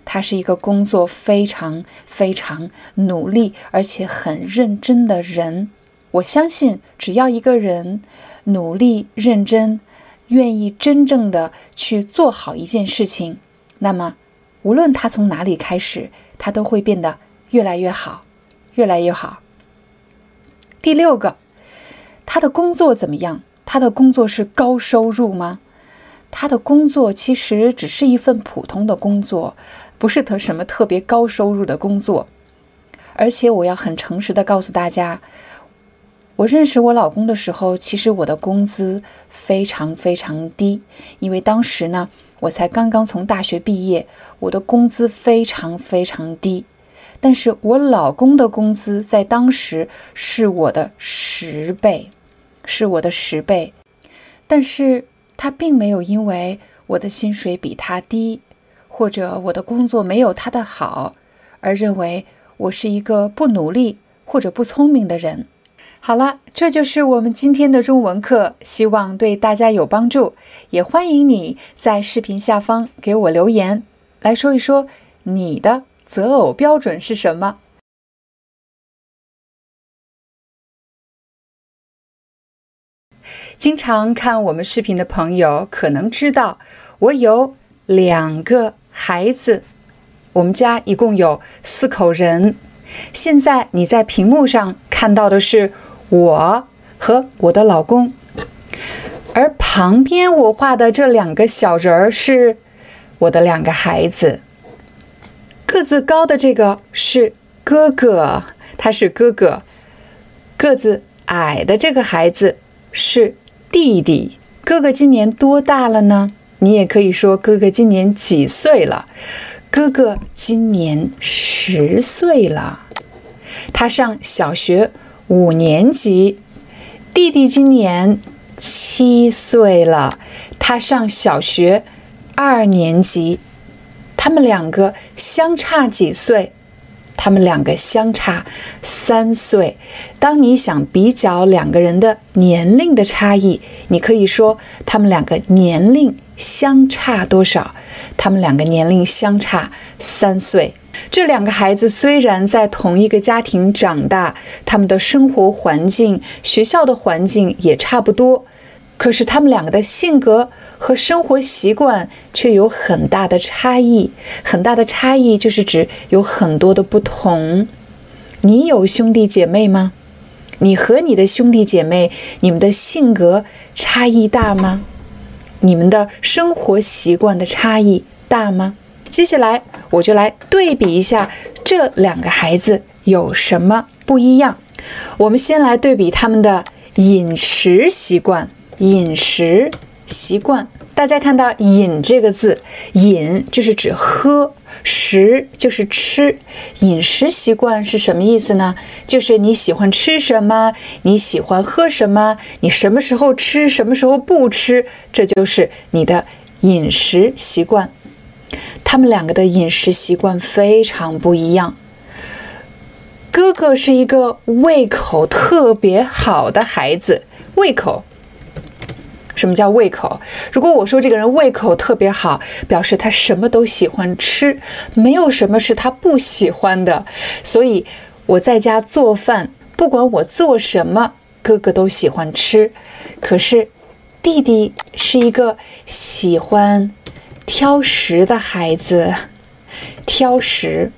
他是一个工作非常非常努力而且很认真的人。我相信，只要一个人努力认真，愿意真正的去做好一件事情。那么，无论他从哪里开始，他都会变得越来越好，越来越好。第六个，他的工作怎么样？他的工作是高收入吗？他的工作其实只是一份普通的工作，不是特什么特别高收入的工作。而且，我要很诚实的告诉大家。我认识我老公的时候，其实我的工资非常非常低，因为当时呢，我才刚刚从大学毕业，我的工资非常非常低。但是我老公的工资在当时是我的十倍，是我的十倍。但是他并没有因为我的薪水比他低，或者我的工作没有他的好，而认为我是一个不努力或者不聪明的人。好了，这就是我们今天的中文课，希望对大家有帮助。也欢迎你在视频下方给我留言，来说一说你的择偶标准是什么。经常看我们视频的朋友可能知道，我有两个孩子，我们家一共有四口人。现在你在屏幕上看到的是。我和我的老公，而旁边我画的这两个小人儿是我的两个孩子。个子高的这个是哥哥，他是哥哥；个子矮的这个孩子是弟弟。哥哥今年多大了呢？你也可以说哥哥今年几岁了？哥哥今年十岁了，他上小学。五年级，弟弟今年七岁了，他上小学二年级。他们两个相差几岁？他们两个相差三岁。当你想比较两个人的年龄的差异，你可以说他们两个年龄相差多少？他们两个年龄相差三岁。这两个孩子虽然在同一个家庭长大，他们的生活环境、学校的环境也差不多，可是他们两个的性格和生活习惯却有很大的差异。很大的差异就是指有很多的不同。你有兄弟姐妹吗？你和你的兄弟姐妹，你们的性格差异大吗？你们的生活习惯的差异大吗？接下来我就来对比一下这两个孩子有什么不一样。我们先来对比他们的饮食习惯。饮食习惯，大家看到“饮”这个字，“饮”就是指喝，“食”就是吃。饮食习惯是什么意思呢？就是你喜欢吃什么，你喜欢喝什么，你什么时候吃，什么时候不吃，这就是你的饮食习惯。他们两个的饮食习惯非常不一样。哥哥是一个胃口特别好的孩子，胃口。什么叫胃口？如果我说这个人胃口特别好，表示他什么都喜欢吃，没有什么是他不喜欢的。所以我在家做饭，不管我做什么，哥哥都喜欢吃。可是弟弟是一个喜欢挑食的孩子，挑食，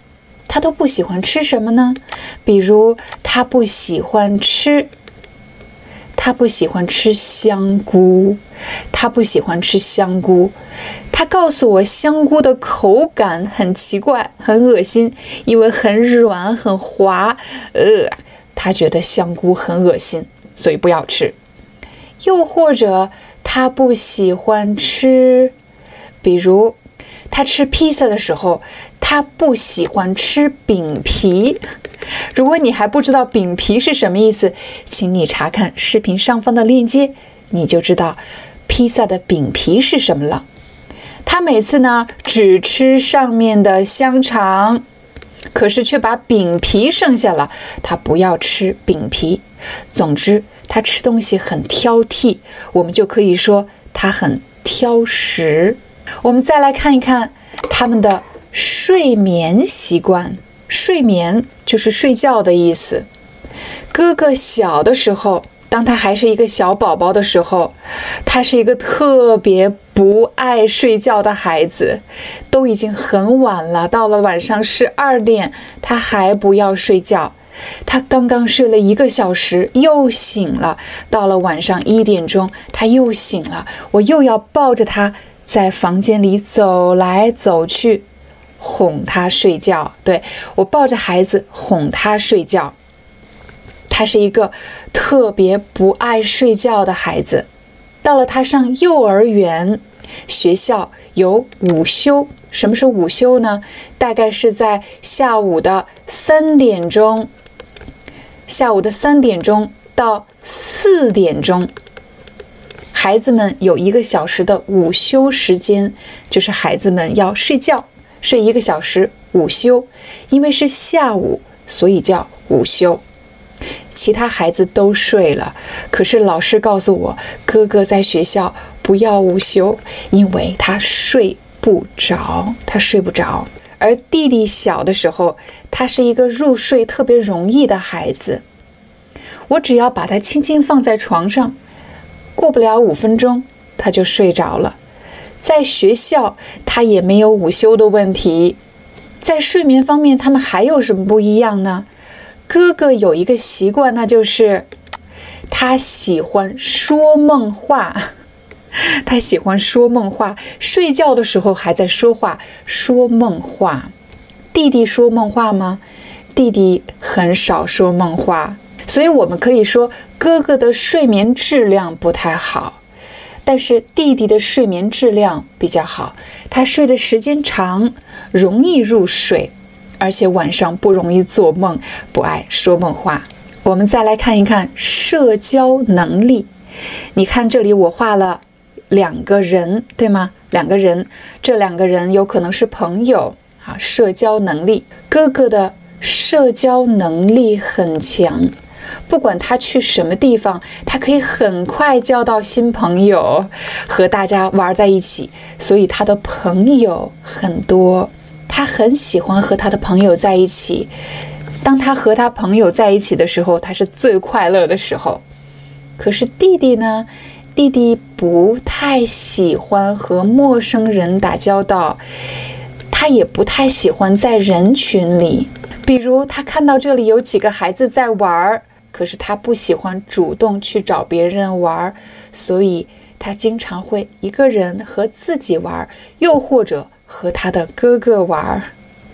他都不喜欢吃什么呢？比如他不喜欢吃。他不喜欢吃香菇，他不喜欢吃香菇。他告诉我，香菇的口感很奇怪，很恶心，因为很软很滑。呃，他觉得香菇很恶心，所以不要吃。又或者，他不喜欢吃，比如他吃披萨的时候，他不喜欢吃饼皮。如果你还不知道饼皮是什么意思，请你查看视频上方的链接，你就知道披萨的饼皮是什么了。他每次呢只吃上面的香肠，可是却把饼皮剩下了。他不要吃饼皮。总之，他吃东西很挑剔，我们就可以说他很挑食。我们再来看一看他们的睡眠习惯。睡眠就是睡觉的意思。哥哥小的时候，当他还是一个小宝宝的时候，他是一个特别不爱睡觉的孩子。都已经很晚了，到了晚上十二点，他还不要睡觉。他刚刚睡了一个小时，又醒了。到了晚上一点钟，他又醒了。我又要抱着他在房间里走来走去。哄他睡觉，对我抱着孩子哄他睡觉。他是一个特别不爱睡觉的孩子。到了他上幼儿园，学校有午休。什么是午休呢？大概是在下午的三点钟，下午的三点钟到四点钟，孩子们有一个小时的午休时间，就是孩子们要睡觉。睡一个小时，午休，因为是下午，所以叫午休。其他孩子都睡了，可是老师告诉我，哥哥在学校不要午休，因为他睡不着，他睡不着。而弟弟小的时候，他是一个入睡特别容易的孩子，我只要把他轻轻放在床上，过不了五分钟，他就睡着了。在学校，他也没有午休的问题。在睡眠方面，他们还有什么不一样呢？哥哥有一个习惯，那就是他喜欢说梦话。他喜欢说梦话，睡觉的时候还在说话，说梦话。弟弟说梦话吗？弟弟很少说梦话，所以我们可以说哥哥的睡眠质量不太好。但是弟弟的睡眠质量比较好，他睡的时间长，容易入睡，而且晚上不容易做梦，不爱说梦话。我们再来看一看社交能力。你看这里我画了两个人，对吗？两个人，这两个人有可能是朋友啊。社交能力，哥哥的社交能力很强。不管他去什么地方，他可以很快交到新朋友，和大家玩在一起，所以他的朋友很多。他很喜欢和他的朋友在一起。当他和他朋友在一起的时候，他是最快乐的时候。可是弟弟呢？弟弟不太喜欢和陌生人打交道，他也不太喜欢在人群里。比如，他看到这里有几个孩子在玩儿。可是他不喜欢主动去找别人玩，所以他经常会一个人和自己玩，又或者和他的哥哥玩。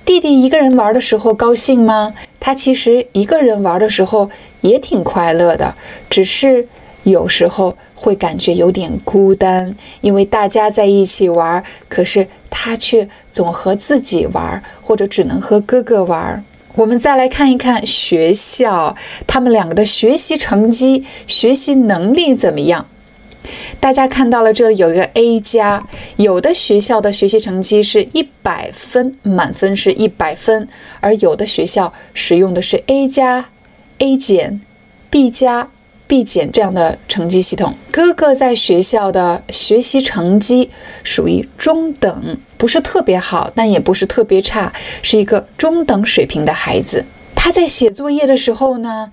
弟弟一个人玩的时候高兴吗？他其实一个人玩的时候也挺快乐的，只是有时候会感觉有点孤单，因为大家在一起玩，可是他却总和自己玩，或者只能和哥哥玩。我们再来看一看学校，他们两个的学习成绩、学习能力怎么样？大家看到了，这里有一个 A 加，有的学校的学习成绩是一百分，满分是一百分，而有的学校使用的是 A 加、A 减、B 加。必减这样的成绩系统，哥哥在学校的学习成绩属于中等，不是特别好，但也不是特别差，是一个中等水平的孩子。他在写作业的时候呢，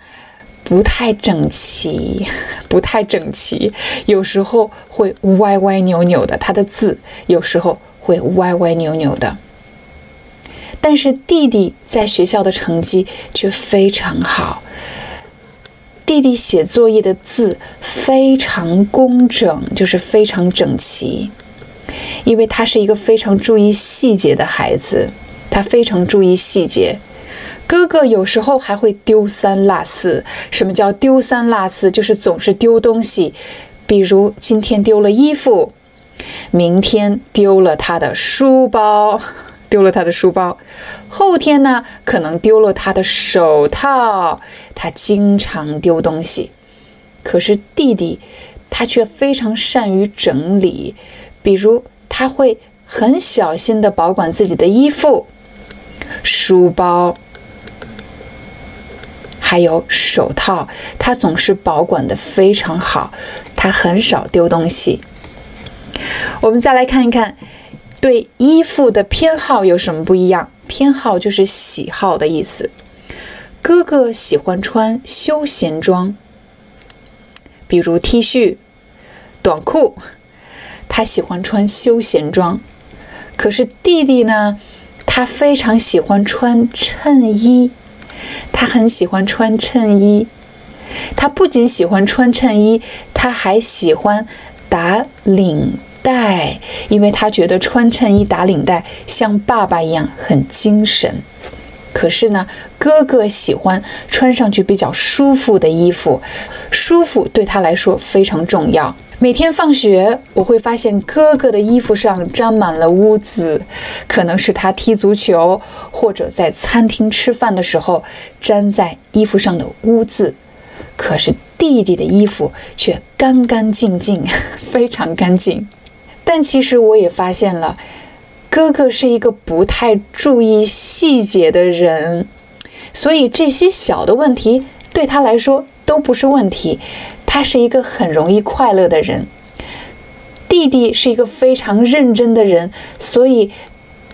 不太整齐，不太整齐，有时候会歪歪扭扭的。他的字有时候会歪歪扭扭的。但是弟弟在学校的成绩却非常好。弟弟写作业的字非常工整，就是非常整齐，因为他是一个非常注意细节的孩子，他非常注意细节。哥哥有时候还会丢三落四。什么叫丢三落四？就是总是丢东西，比如今天丢了衣服，明天丢了他的书包。丢了他的书包，后天呢可能丢了他的手套。他经常丢东西，可是弟弟他却非常善于整理。比如他会很小心的保管自己的衣服、书包，还有手套，他总是保管的非常好。他很少丢东西。我们再来看一看。对衣服的偏好有什么不一样？偏好就是喜好的意思。哥哥喜欢穿休闲装，比如 T 恤、短裤，他喜欢穿休闲装。可是弟弟呢？他非常喜欢穿衬衣，他很喜欢穿衬衣。他不仅喜欢穿衬衣，他还喜欢打领。带，因为他觉得穿衬衣打领带像爸爸一样很精神。可是呢，哥哥喜欢穿上去比较舒服的衣服，舒服对他来说非常重要。每天放学，我会发现哥哥的衣服上沾满了污渍，可能是他踢足球或者在餐厅吃饭的时候粘在衣服上的污渍。可是弟弟的衣服却干干净净，非常干净。但其实我也发现了，哥哥是一个不太注意细节的人，所以这些小的问题对他来说都不是问题。他是一个很容易快乐的人。弟弟是一个非常认真的人，所以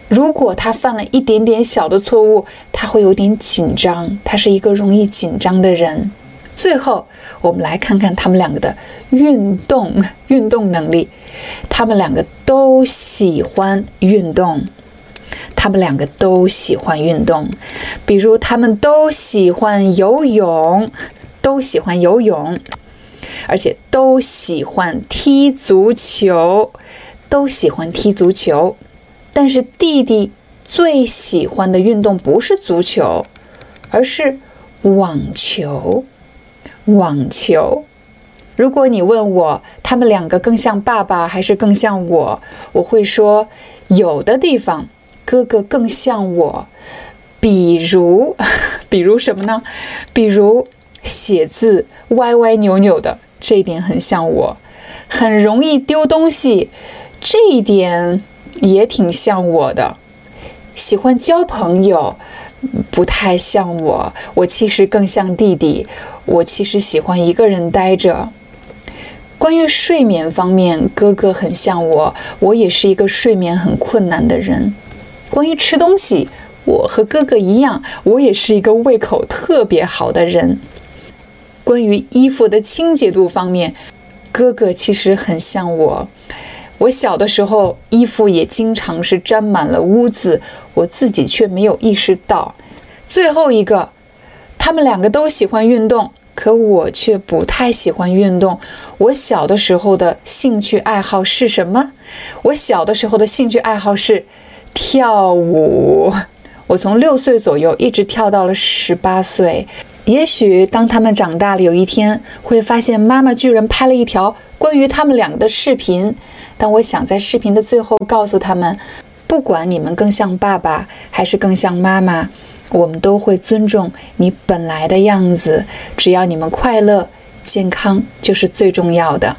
如果他犯了一点点小的错误，他会有点紧张。他是一个容易紧张的人。最后，我们来看看他们两个的运动运动能力。他们两个都喜欢运动，他们两个都喜欢运动。比如，他们都喜欢游泳，都喜欢游泳，而且都喜欢踢足球，都喜欢踢足球。但是，弟弟最喜欢的运动不是足球，而是网球。网球，如果你问我他们两个更像爸爸还是更像我，我会说有的地方哥哥更像我，比如，比如什么呢？比如写字歪歪扭扭的，这一点很像我；很容易丢东西，这一点也挺像我的；喜欢交朋友。不太像我，我其实更像弟弟。我其实喜欢一个人待着。关于睡眠方面，哥哥很像我，我也是一个睡眠很困难的人。关于吃东西，我和哥哥一样，我也是一个胃口特别好的人。关于衣服的清洁度方面，哥哥其实很像我。我小的时候，衣服也经常是沾满了污渍，我自己却没有意识到。最后一个，他们两个都喜欢运动，可我却不太喜欢运动。我小的时候的兴趣爱好是什么？我小的时候的兴趣爱好是跳舞。我从六岁左右一直跳到了十八岁。也许当他们长大了，有一天会发现妈妈居然拍了一条关于他们两个的视频。但我想在视频的最后告诉他们，不管你们更像爸爸还是更像妈妈，我们都会尊重你本来的样子。只要你们快乐、健康，就是最重要的。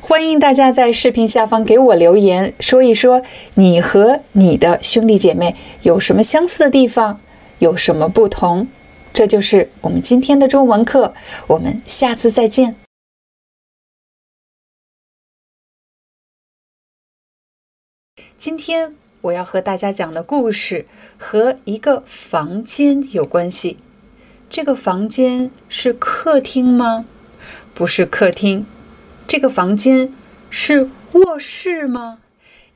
欢迎大家在视频下方给我留言，说一说你和你的兄弟姐妹有什么相似的地方，有什么不同。这就是我们今天的中文课，我们下次再见。今天我要和大家讲的故事和一个房间有关系。这个房间是客厅吗？不是客厅。这个房间是卧室吗？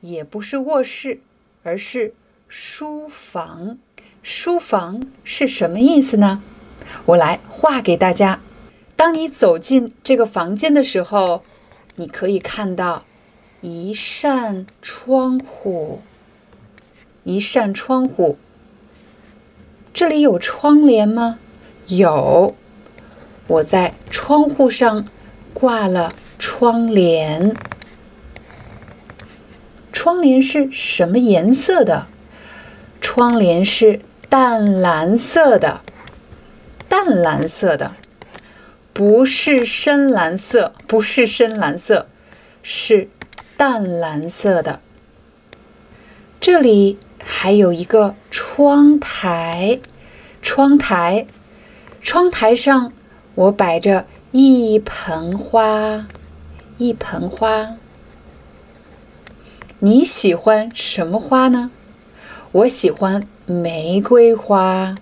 也不是卧室，而是书房。书房是什么意思呢？我来画给大家。当你走进这个房间的时候，你可以看到一扇窗户，一扇窗户。这里有窗帘吗？有。我在窗户上挂了窗帘。窗帘是什么颜色的？窗帘是淡蓝色的。淡蓝色的，不是深蓝色，不是深蓝色，是淡蓝色的。这里还有一个窗台，窗台，窗台上我摆着一盆花，一盆花。你喜欢什么花呢？我喜欢玫瑰花，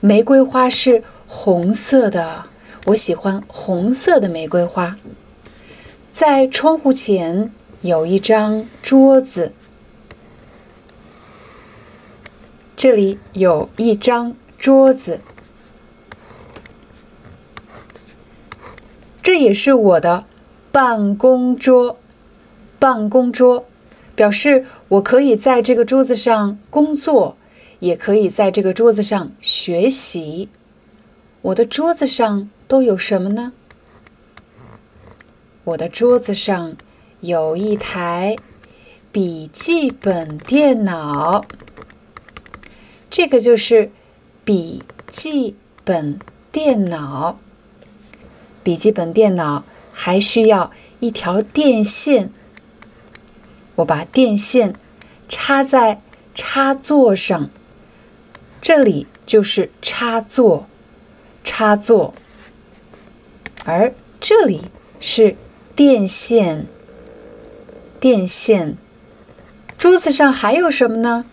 玫瑰花是。红色的，我喜欢红色的玫瑰花。在窗户前有一张桌子，这里有一张桌子，这也是我的办公桌。办公桌表示我可以在这个桌子上工作，也可以在这个桌子上学习。我的桌子上都有什么呢？我的桌子上有一台笔记本电脑，这个就是笔记本电脑。笔记本电脑还需要一条电线，我把电线插在插座上，这里就是插座。插座，而这里是电线。电线，桌子上还有什么呢？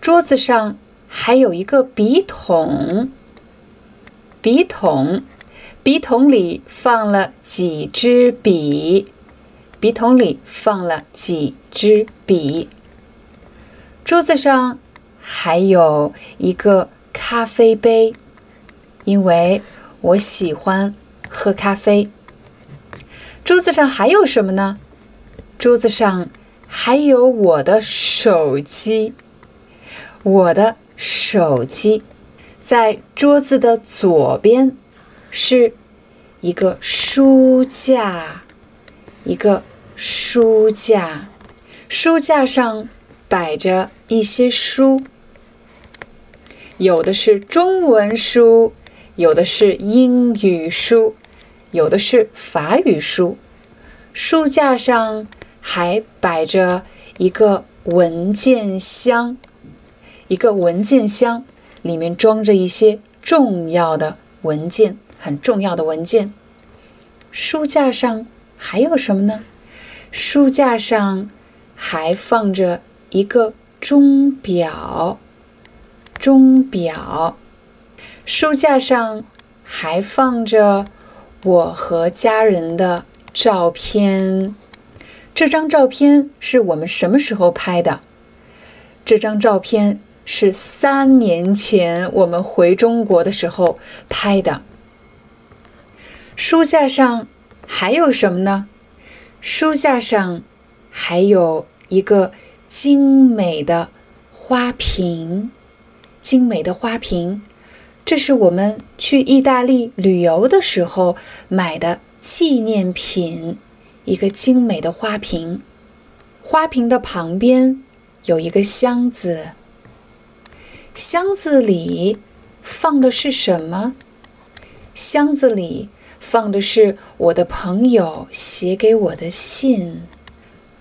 桌子上还有一个笔筒。笔筒，笔筒里放了几支笔？笔筒里放了几支笔？桌子上还有一个咖啡杯。因为我喜欢喝咖啡。桌子上还有什么呢？桌子上还有我的手机。我的手机在桌子的左边，是一个书架，一个书架。书架上摆着一些书，有的是中文书。有的是英语书，有的是法语书。书架上还摆着一个文件箱，一个文件箱里面装着一些重要的文件，很重要的文件。书架上还有什么呢？书架上还放着一个钟表，钟表。书架上还放着我和家人的照片。这张照片是我们什么时候拍的？这张照片是三年前我们回中国的时候拍的。书架上还有什么呢？书架上还有一个精美的花瓶，精美的花瓶。这是我们去意大利旅游的时候买的纪念品，一个精美的花瓶。花瓶的旁边有一个箱子，箱子里放的是什么？箱子里放的是我的朋友写给我的信。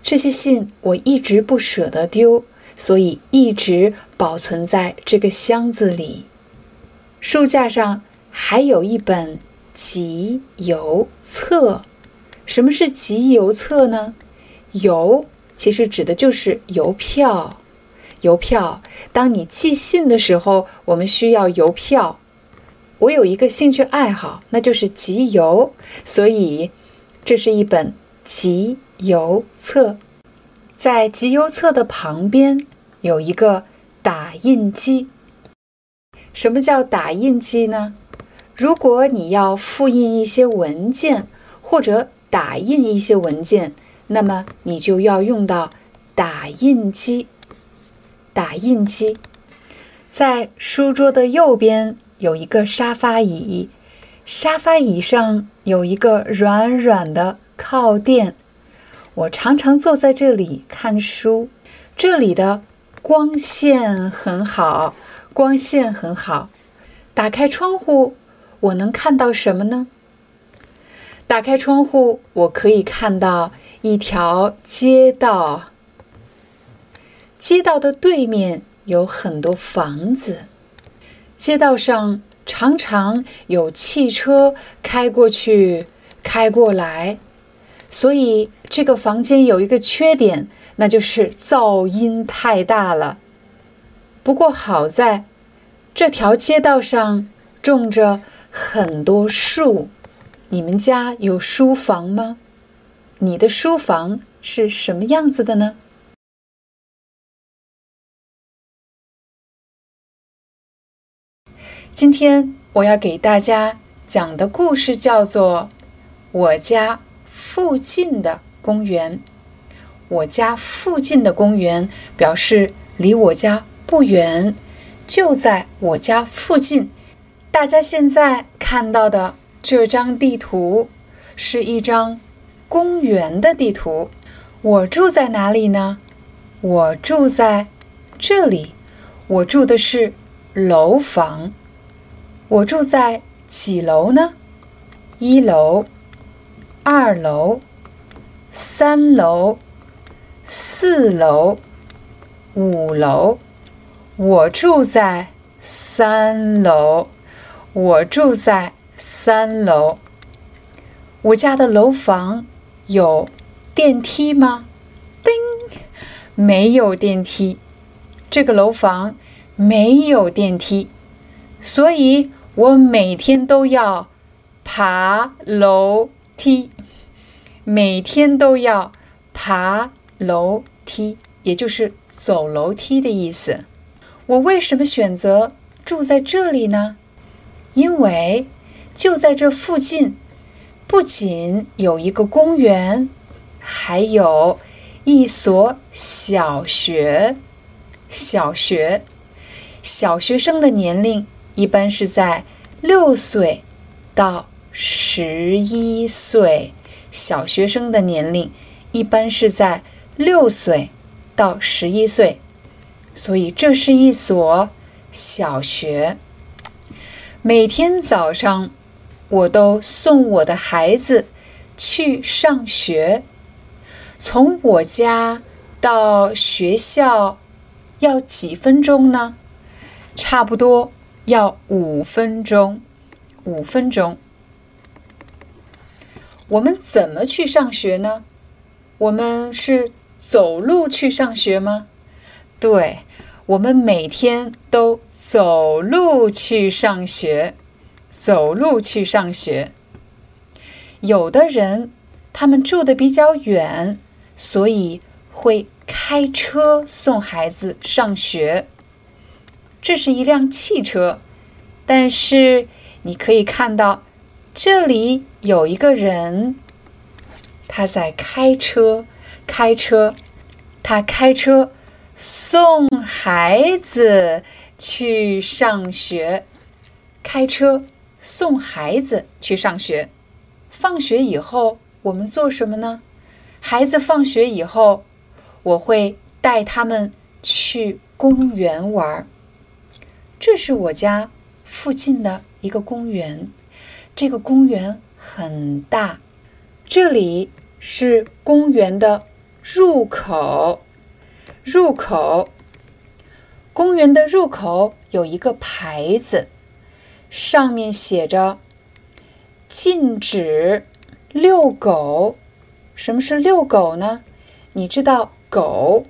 这些信我一直不舍得丢，所以一直保存在这个箱子里。书架上还有一本集邮册。什么是集邮册呢？邮其实指的就是邮票。邮票，当你寄信的时候，我们需要邮票。我有一个兴趣爱好，那就是集邮，所以这是一本集邮册。在集邮册的旁边有一个打印机。什么叫打印机呢？如果你要复印一些文件或者打印一些文件，那么你就要用到打印机。打印机在书桌的右边。有一个沙发椅，沙发椅上有一个软软的靠垫。我常常坐在这里看书。这里的光线很好，光线很好。打开窗户，我能看到什么呢？打开窗户，我可以看到一条街道。街道的对面有很多房子。街道上常常有汽车开过去、开过来，所以这个房间有一个缺点，那就是噪音太大了。不过好在这条街道上种着很多树。你们家有书房吗？你的书房是什么样子的呢？今天我要给大家讲的故事叫做《我家附近的公园》。我家附近的公园表示离我家不远，就在我家附近。大家现在看到的这张地图是一张公园的地图。我住在哪里呢？我住在这里。我住的是楼房。我住在几楼呢？一楼、二楼、三楼、四楼、五楼。我住在三楼。我住在三楼。我家的楼房有电梯吗？叮，没有电梯。这个楼房没有电梯，所以。我每天都要爬楼梯，每天都要爬楼梯，也就是走楼梯的意思。我为什么选择住在这里呢？因为就在这附近，不仅有一个公园，还有一所小学。小学，小学生的年龄。一般是在六岁到十一岁，小学生的年龄一般是在六岁到十一岁，所以这是一所小学。每天早上，我都送我的孩子去上学。从我家到学校要几分钟呢？差不多。要五分钟，五分钟。我们怎么去上学呢？我们是走路去上学吗？对，我们每天都走路去上学，走路去上学。有的人他们住的比较远，所以会开车送孩子上学。这是一辆汽车，但是你可以看到，这里有一个人，他在开车，开车，他开车送孩子去上学，开车送孩子去上学。放学以后，我们做什么呢？孩子放学以后，我会带他们去公园玩儿。这是我家附近的一个公园，这个公园很大。这里是公园的入口，入口。公园的入口有一个牌子，上面写着“禁止遛狗”。什么是遛狗呢？你知道狗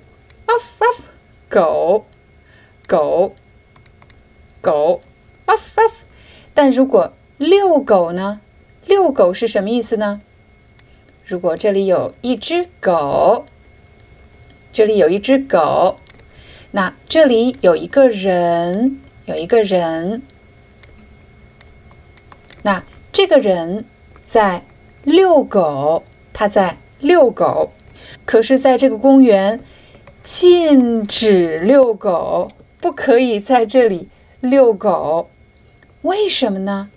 ，uff uff，狗，狗。狗，uff uff，但如果遛狗呢？遛狗是什么意思呢？如果这里有一只狗，这里有一只狗，那这里有一个人，有一个人，那这个人在遛狗，他在遛狗，可是在这个公园禁止遛狗，不可以在这里遛狗，为什么呢？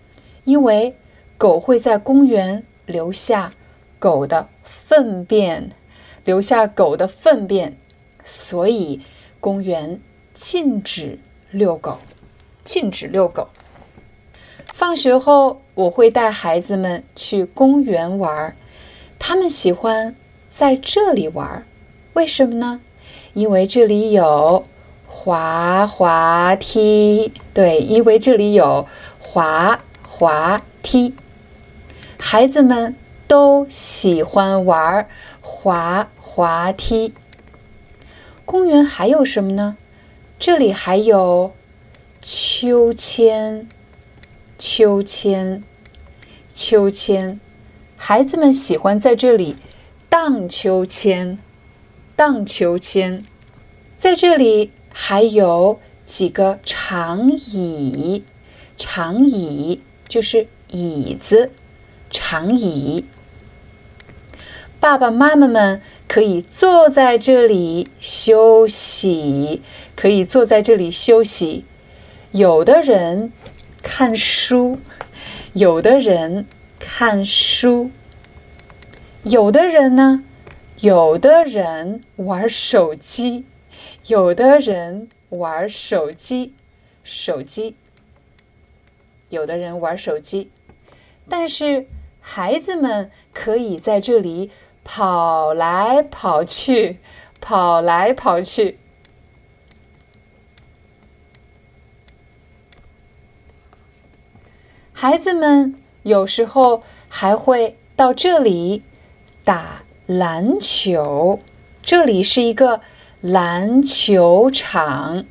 因为。狗会在公园留下狗的粪便，留下狗的粪便，所以公园禁止遛狗，禁止遛狗。放学后，我会带孩子们去公园玩儿，他们喜欢在这里玩儿，为什么呢？因为这里有滑滑梯，对，因为这里有滑滑梯。孩子们都喜欢玩滑滑梯。公园还有什么呢？这里还有秋千，秋千，秋千。孩子们喜欢在这里荡秋千，荡秋千。在这里还有几个长椅，长椅就是椅子。长椅，爸爸妈妈们可以坐在这里休息，可以坐在这里休息。有的人看书，有的人看书，有的人呢，有的人玩手机，有的人玩手机，手机，有的人玩手机，但是。孩子们可以在这里跑来跑去，跑来跑去。孩子们有时候还会到这里打篮球。这里是一个篮球场，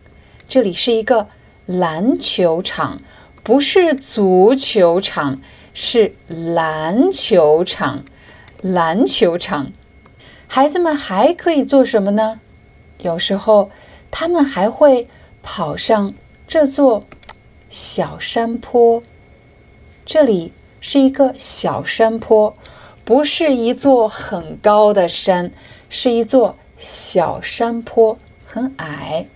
这里是一个篮球场，不是足球场。是篮球场，篮球场，孩子们还可以做什么呢？有时候他们还会跑上这座小山坡。这里是一个小山坡，不是一座很高的山，是一座小山坡，很矮。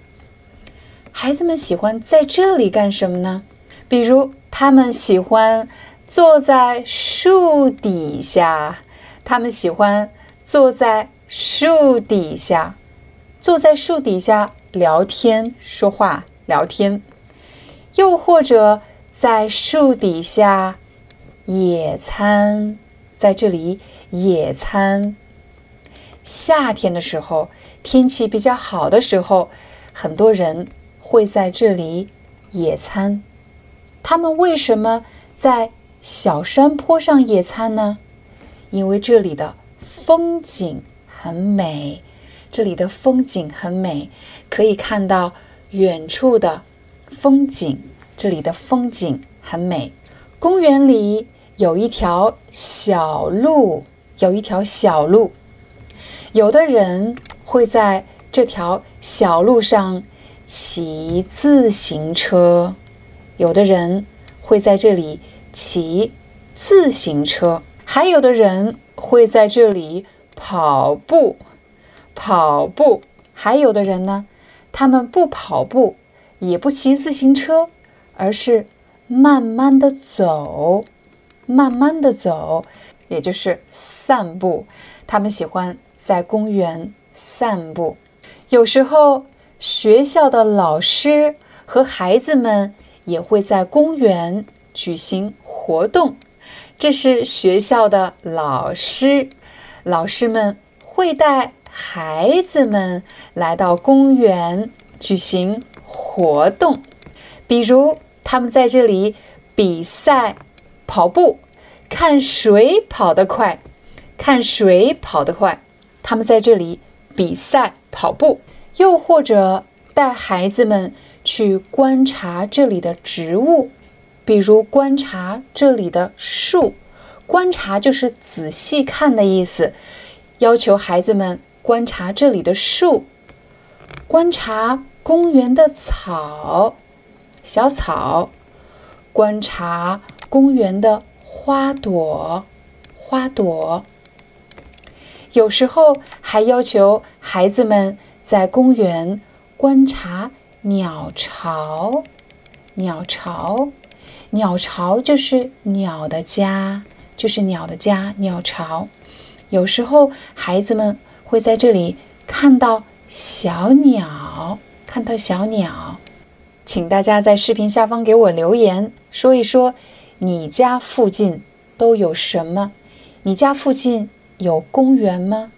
孩子们喜欢在这里干什么呢？比如，他们喜欢。坐在树底下，他们喜欢坐在树底下，坐在树底下聊天、说话、聊天，又或者在树底下野餐，在这里野餐。夏天的时候，天气比较好的时候，很多人会在这里野餐。他们为什么在？小山坡上野餐呢，因为这里的风景很美，这里的风景很美，可以看到远处的风景。这里的风景很美。公园里有一条小路，有一条小路，有的人会在这条小路上骑自行车，有的人会在这里。骑自行车，还有的人会在这里跑步，跑步。还有的人呢，他们不跑步，也不骑自行车，而是慢慢的走，慢慢的走，也就是散步。他们喜欢在公园散步。有时候，学校的老师和孩子们也会在公园。举行活动，这是学校的老师，老师们会带孩子们来到公园举行活动，比如他们在这里比赛跑步，看谁跑得快，看谁跑得快。他们在这里比赛跑步，又或者带孩子们去观察这里的植物。比如观察这里的树，观察就是仔细看的意思，要求孩子们观察这里的树，观察公园的草，小草，观察公园的花朵，花朵。有时候还要求孩子们在公园观察鸟巢，鸟巢。鸟巢就是鸟的家，就是鸟的家，鸟巢。有时候孩子们会在这里看到小鸟，看到小鸟。请大家在视频下方给我留言，说一说你家附近都有什么？你家附近有公园吗？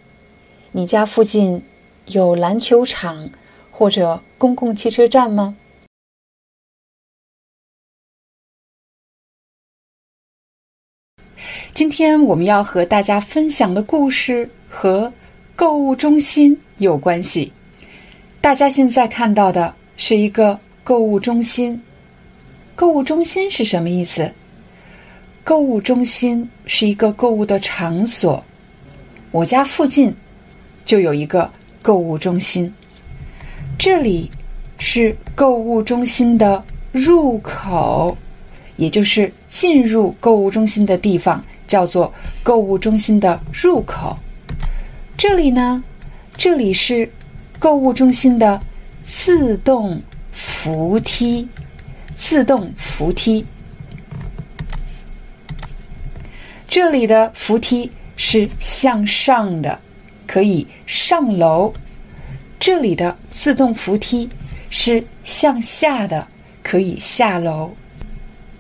你家附近有篮球场或者公共汽车站吗？今天我们要和大家分享的故事和购物中心有关系。大家现在看到的是一个购物中心。购物中心是什么意思？购物中心是一个购物的场所。我家附近就有一个购物中心，这里是购物中心的入口，也就是进入购物中心的地方。叫做购物中心的入口。这里呢，这里是购物中心的自动扶梯。自动扶梯，这里的扶梯是向上的，可以上楼；这里的自动扶梯是向下的，可以下楼。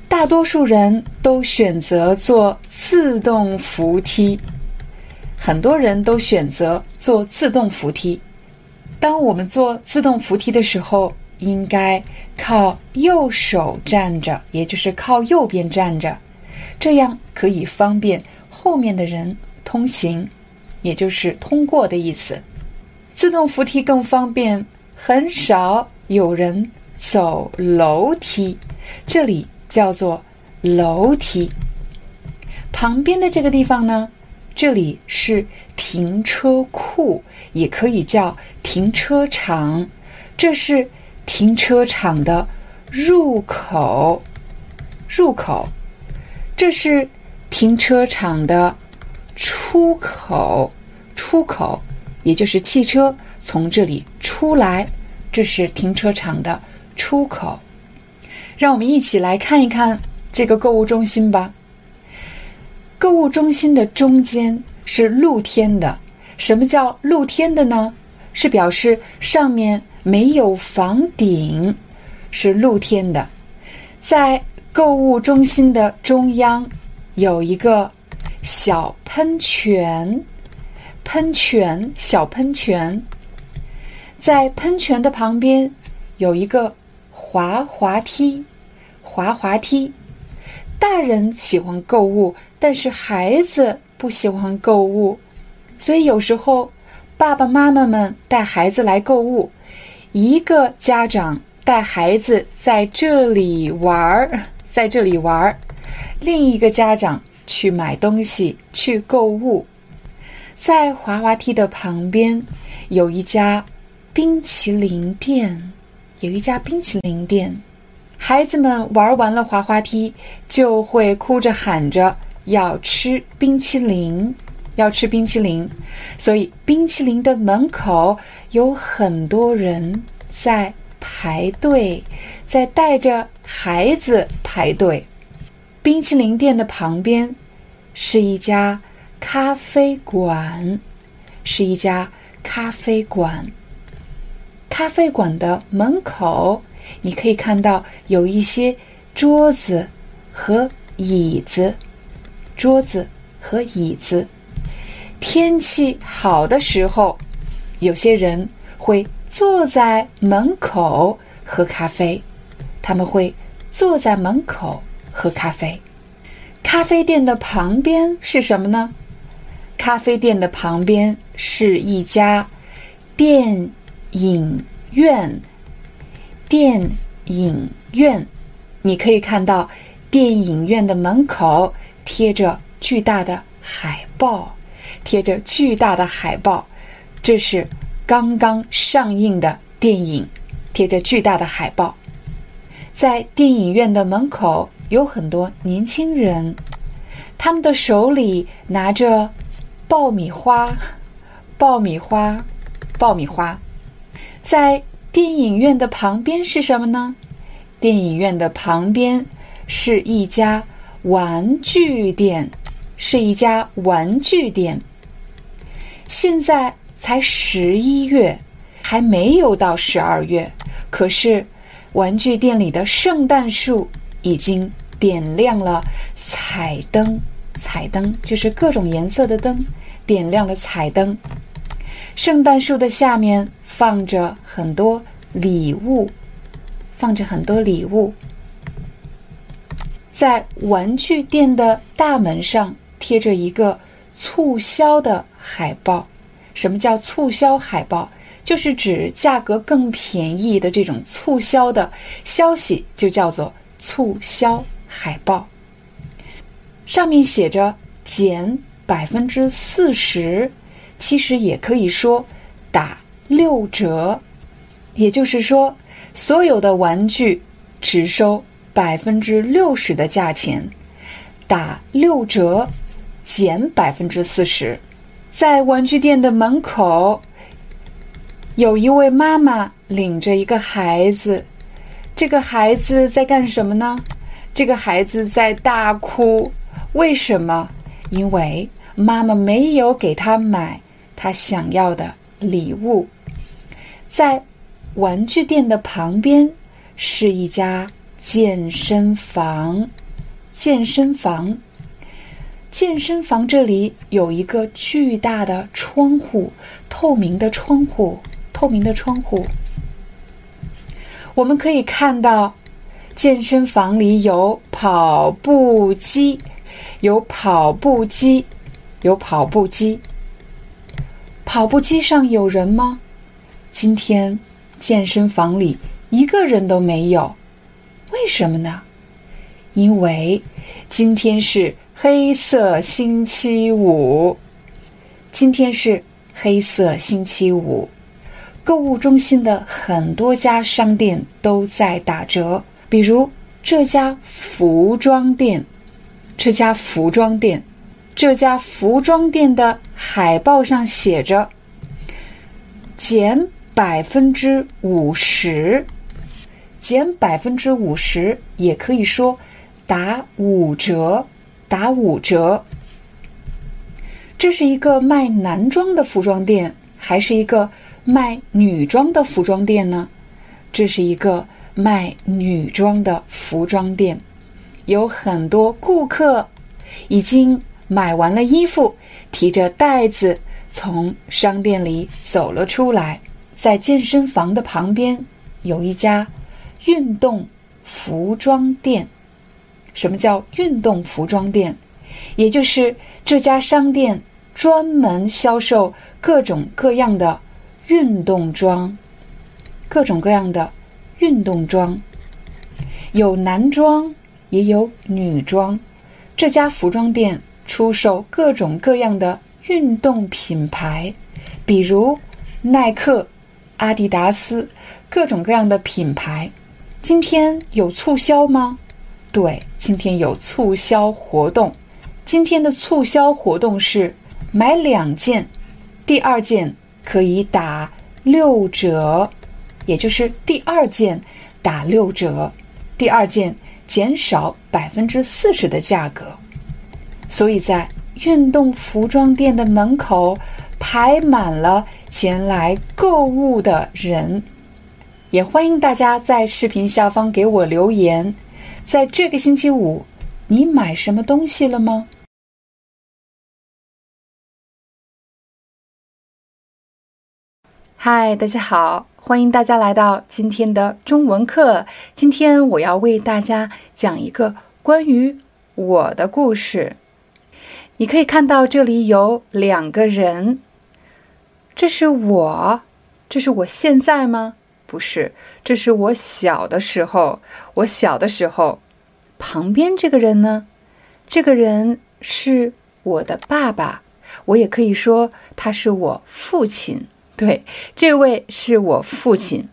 大多数人都选择坐自动扶梯，很多人都选择坐自动扶梯。当我们坐自动扶梯的时候，应该靠右手站着，也就是靠右边站着，这样可以方便后面的人通行，也就是通过的意思。自动扶梯更方便，很少有人走楼梯，这里。叫做楼梯旁边的这个地方呢，这里是停车库，也可以叫停车场。这是停车场的入口，入口。这是停车场的出口，出口，也就是汽车从这里出来。这是停车场的出口。让我们一起来看一看这个购物中心吧。购物中心的中间是露天的。什么叫露天的呢？是表示上面没有房顶，是露天的。在购物中心的中央有一个小喷泉，喷泉小喷泉。在喷泉的旁边有一个。滑滑梯，滑滑梯。大人喜欢购物，但是孩子不喜欢购物，所以有时候爸爸妈妈们带孩子来购物，一个家长带孩子在这里玩儿，在这里玩儿，另一个家长去买东西去购物。在滑滑梯的旁边有一家冰淇淋店。有一家冰淇淋店，孩子们玩完了滑滑梯，就会哭着喊着要吃冰淇淋，要吃冰淇淋。所以冰淇淋的门口有很多人在排队，在带着孩子排队。冰淇淋店的旁边是一家咖啡馆，是一家咖啡馆。咖啡馆的门口，你可以看到有一些桌子和椅子，桌子和椅子。天气好的时候，有些人会坐在门口喝咖啡，他们会坐在门口喝咖啡。咖啡店的旁边是什么呢？咖啡店的旁边是一家电。影院，电影院，你可以看到电影院的门口贴着巨大的海报，贴着巨大的海报，这是刚刚上映的电影，贴着巨大的海报。在电影院的门口有很多年轻人，他们的手里拿着爆米花，爆米花，爆米花。在电影院的旁边是什么呢？电影院的旁边是一家玩具店，是一家玩具店。现在才十一月，还没有到十二月，可是。玩具店里的圣诞树已经点亮了彩灯，彩灯就是各种颜色的灯，点亮了彩灯。圣诞树的下面放着很多礼物，放着很多礼物。在玩具店的大门上贴着一个促销的海报。什么叫促销海报？就是指价格更便宜的这种促销的消息，就叫做促销海报。上面写着减百分之四十，其实也可以说打六折。也就是说，所有的玩具只收百分之六十的价钱，打六折，减百分之四十。在玩具店的门口。有一位妈妈领着一个孩子，这个孩子在干什么呢？这个孩子在大哭。为什么？因为妈妈没有给他买他想要的礼物。在玩具店的旁边是一家健身房，健身房，健身房这里有一个巨大的窗户，透明的窗户。透明的窗户，我们可以看到，健身房里有跑步机，有跑步机，有跑步机。跑步机上有人吗？今天健身房里一个人都没有，为什么呢？因为今天是黑色星期五，今天是黑色星期五。购物中心的很多家商店都在打折，比如这家服装店，这家服装店，这家服装店的海报上写着“减百分之五十”，减百分之五十，也可以说打五折，打五折。这是一个卖男装的服装店，还是一个？卖女装的服装店呢？这是一个卖女装的服装店，有很多顾客已经买完了衣服，提着袋子从商店里走了出来。在健身房的旁边有一家运动服装店。什么叫运动服装店？也就是这家商店专门销售各种各样的。运动装，各种各样的运动装，有男装也有女装。这家服装店出售各种各样的运动品牌，比如耐克、阿迪达斯，各种各样的品牌。今天有促销吗？对，今天有促销活动。今天的促销活动是买两件，第二件。可以打六折，也就是第二件打六折，第二件减少百分之四十的价格。所以在运动服装店的门口排满了前来购物的人。也欢迎大家在视频下方给我留言，在这个星期五，你买什么东西了吗？嗨，大家好，欢迎大家来到今天的中文课。今天我要为大家讲一个关于我的故事。你可以看到这里有两个人，这是我，这是我现在吗？不是，这是我小的时候。我小的时候，旁边这个人呢？这个人是我的爸爸，我也可以说他是我父亲。对，这位是我父亲。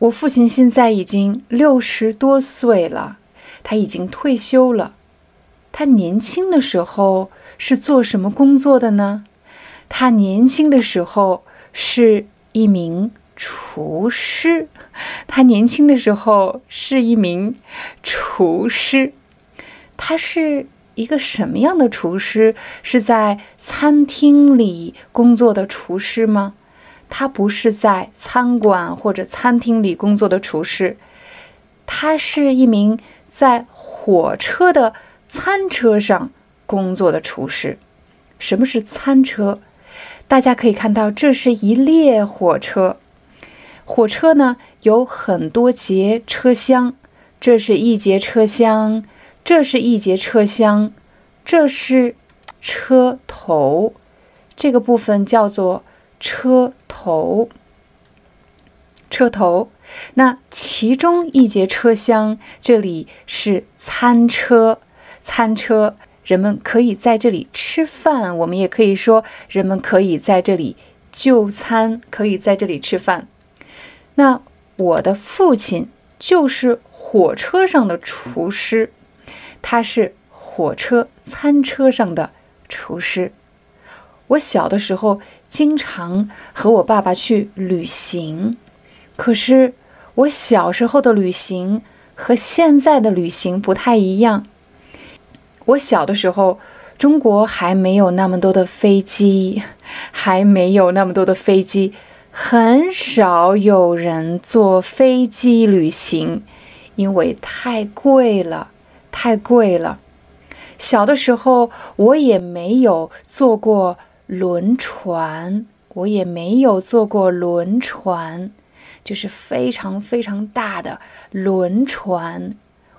我父亲现在已经六十多岁了，他已经退休了。他年轻的时候是做什么工作的呢？他年轻的时候是一名厨师。他年轻的时候是一名厨师。他是一个什么样的厨师？是在餐厅里工作的厨师吗？他不是在餐馆或者餐厅里工作的厨师，他是一名在火车的餐车上工作的厨师。什么是餐车？大家可以看到，这是一列火车。火车呢有很多节车厢，这是一节车厢，这是一节车厢，这是车头，这个部分叫做。车头，车头，那其中一节车厢，这里是餐车，餐车，人们可以在这里吃饭，我们也可以说，人们可以在这里就餐，可以在这里吃饭。那我的父亲就是火车上的厨师，他是火车餐车上的厨师。我小的时候经常和我爸爸去旅行，可是我小时候的旅行和现在的旅行不太一样。我小的时候，中国还没有那么多的飞机，还没有那么多的飞机，很少有人坐飞机旅行，因为太贵了，太贵了。小的时候，我也没有坐过。轮船，我也没有坐过轮船，就是非常非常大的轮船，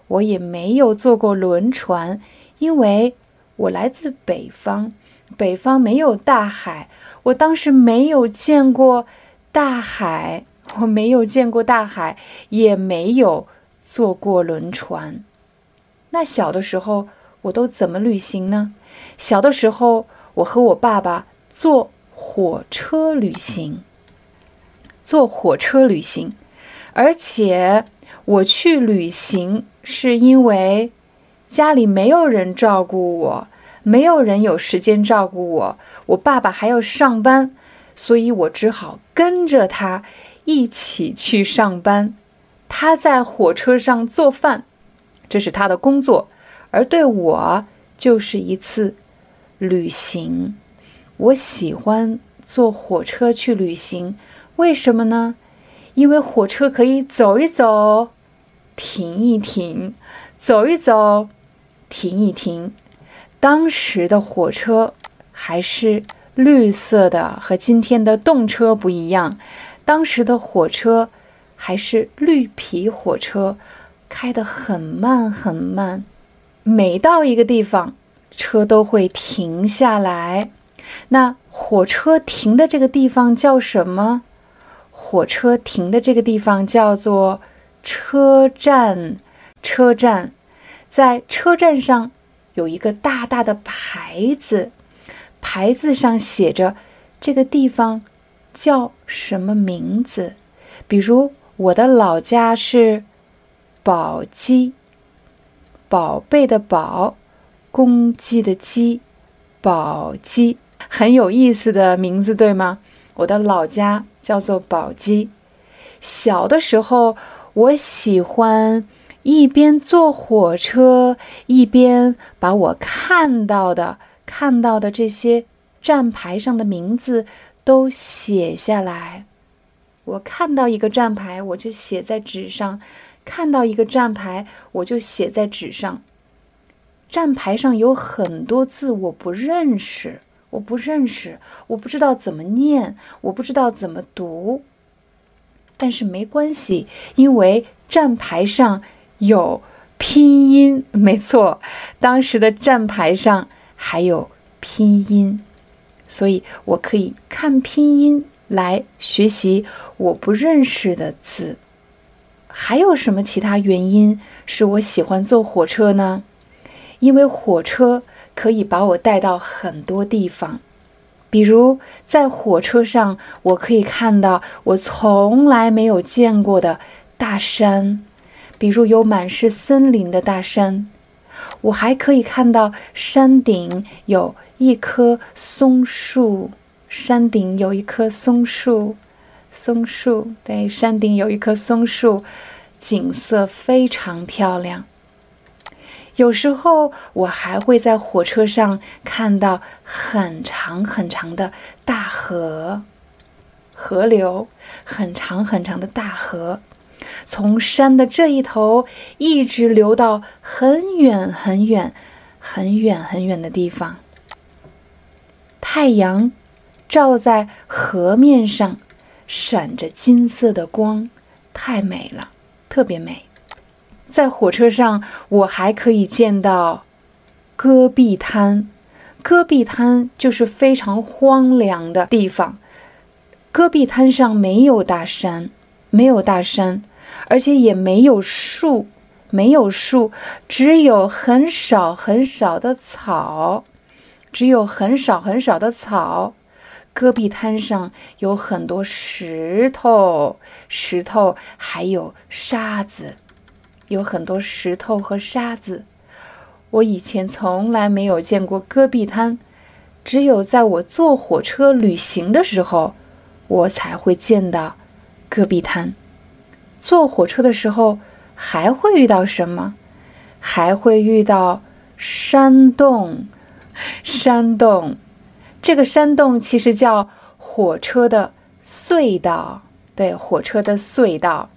我也没有坐过轮船，因为我来自北方，北方没有大海，我当时没有见过大海，我没有见过大海，也没有坐过轮船。那小的时候我都怎么旅行呢？小的时候。我和我爸爸坐火车旅行，坐火车旅行，而且我去旅行是因为家里没有人照顾我，没有人有时间照顾我，我爸爸还要上班，所以我只好跟着他一起去上班。他在火车上做饭，这是他的工作，而对我就是一次。旅行，我喜欢坐火车去旅行，为什么呢？因为火车可以走一走，停一停，走一走，停一停。当时的火车还是绿色的，和今天的动车不一样。当时的火车还是绿皮火车，开得很慢很慢，每到一个地方。车都会停下来，那火车停的这个地方叫什么？火车停的这个地方叫做车站。车站在车站上有一个大大的牌子，牌子上写着这个地方叫什么名字？比如我的老家是宝鸡，宝贝的宝。公鸡的鸡，宝鸡，很有意思的名字，对吗？我的老家叫做宝鸡。小的时候，我喜欢一边坐火车，一边把我看到的、看到的这些站牌上的名字都写下来。我看到一个站牌，我就写在纸上；看到一个站牌，我就写在纸上。站牌上有很多字，我不认识，我不认识，我不知道怎么念，我不知道怎么读。但是没关系，因为站牌上有拼音，没错，当时的站牌上还有拼音，所以我可以看拼音来学习我不认识的字。还有什么其他原因是我喜欢坐火车呢？因为火车可以把我带到很多地方，比如在火车上，我可以看到我从来没有见过的大山，比如有满是森林的大山。我还可以看到山顶有一棵松树，山顶有一棵松树，松树对，山顶有一棵松树，景色非常漂亮。有时候我还会在火车上看到很长很长的大河，河流，很长很长的大河。从山的这一头一直流到很远很远、很远很远的地方。太阳照在河面上，闪着金色的光，太美了，特别美。在火车上，我还可以见到戈壁滩。戈壁滩就是非常荒凉的地方。戈壁滩上没有大山，没有大山。而且也没有树，没有树，只有很少很少的草，只有很少很少的草。戈壁滩上有很多石头，石头还有沙子，有很多石头和沙子。我以前从来没有见过戈壁滩，只有在我坐火车旅行的时候，我才会见到戈壁滩。坐火车的时候还会遇到什么？还会遇到山洞。山洞，这个山洞其实叫火车的隧道。对，火车的隧道，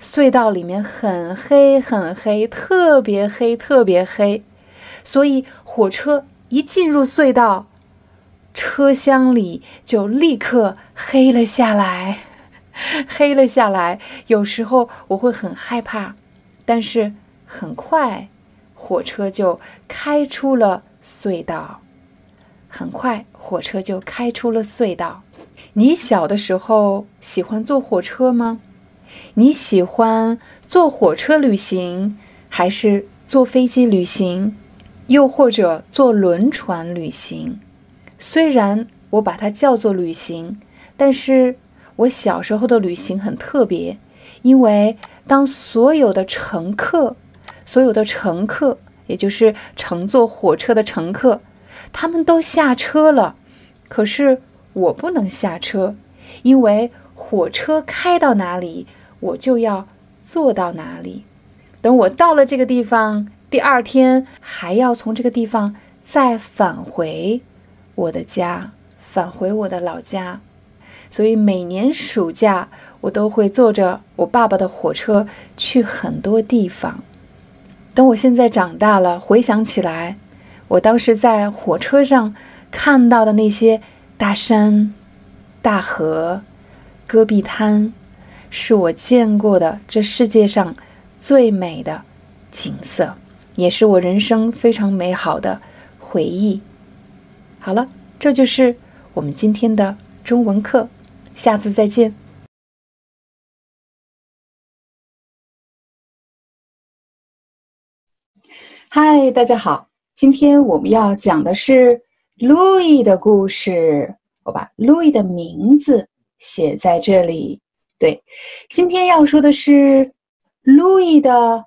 隧道里面很黑很黑，特别黑特别黑。所以火车一进入隧道，车厢里就立刻黑了下来。黑了下来，有时候我会很害怕，但是很快火车就开出了隧道。很快火车就开出了隧道。你小的时候喜欢坐火车吗？你喜欢坐火车旅行，还是坐飞机旅行，又或者坐轮船旅行？虽然我把它叫做旅行，但是。我小时候的旅行很特别，因为当所有的乘客，所有的乘客，也就是乘坐火车的乘客，他们都下车了，可是我不能下车，因为火车开到哪里，我就要坐到哪里。等我到了这个地方，第二天还要从这个地方再返回我的家，返回我的老家。所以每年暑假，我都会坐着我爸爸的火车去很多地方。等我现在长大了，回想起来，我当时在火车上看到的那些大山、大河、戈壁滩，是我见过的这世界上最美的景色，也是我人生非常美好的回忆。好了，这就是我们今天的中文课。下次再见。嗨，大家好，今天我们要讲的是路易的故事。我把路易的名字写在这里。对，今天要说的是路易的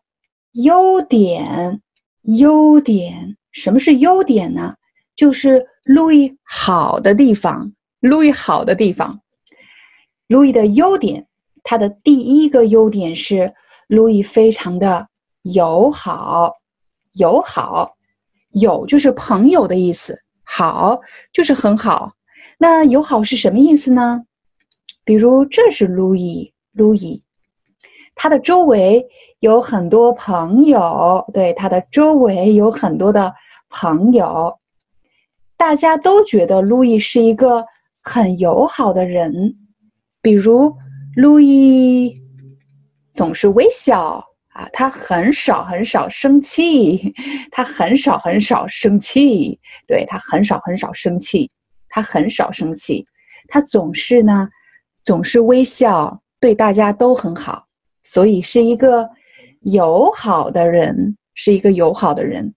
优点。优点，什么是优点呢？就是路易好的地方。路易好的地方。路易的优点，他的第一个优点是路易非常的友好，友好，友就是朋友的意思，好就是很好。那友好是什么意思呢？比如这是路易，路易，他的周围有很多朋友，对，他的周围有很多的朋友，大家都觉得路易是一个很友好的人。比如，路易总是微笑啊，他很少很少生气，他很少很少生气，对他很少很少生气，他很少生气，他总是呢，总是微笑，对大家都很好，所以是一个友好的人，是一个友好的人。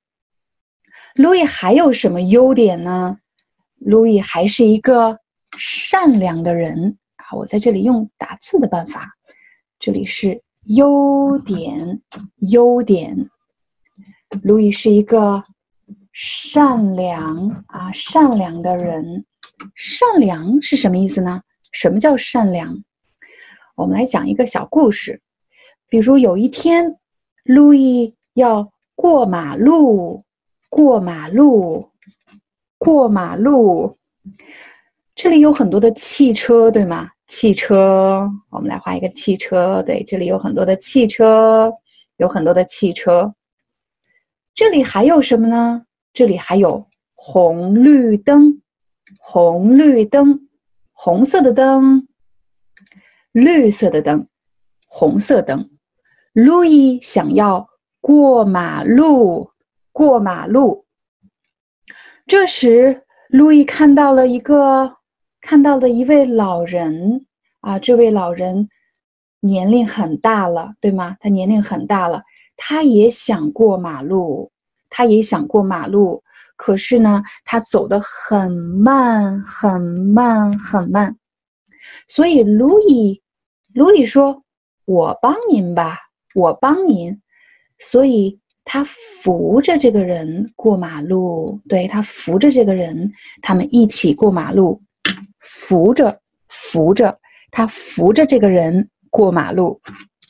路易还有什么优点呢？路易还是一个善良的人啊！我在这里用打字的办法，这里是优点，优点。路易是一个善良啊，善良的人。善良是什么意思呢？什么叫善良？我们来讲一个小故事。比如有一天，路易要过马路。过马路，过马路，这里有很多的汽车，对吗？汽车，我们来画一个汽车。对，这里有很多的汽车，有很多的汽车。这里还有什么呢？这里还有红绿灯，红绿灯，红色的灯，绿色的灯，红色灯。路易想要过马路。过马路，这时路易看到了一个，看到了一位老人啊，这位老人年龄很大了，对吗？他年龄很大了，他也想过马路，他也想过马路，可是呢，他走得很慢，很慢，很慢。所以路易，路易说：“我帮您吧，我帮您。”所以。他扶着这个人过马路，对他扶着这个人，他们一起过马路，扶着扶着他扶着这个人过马路，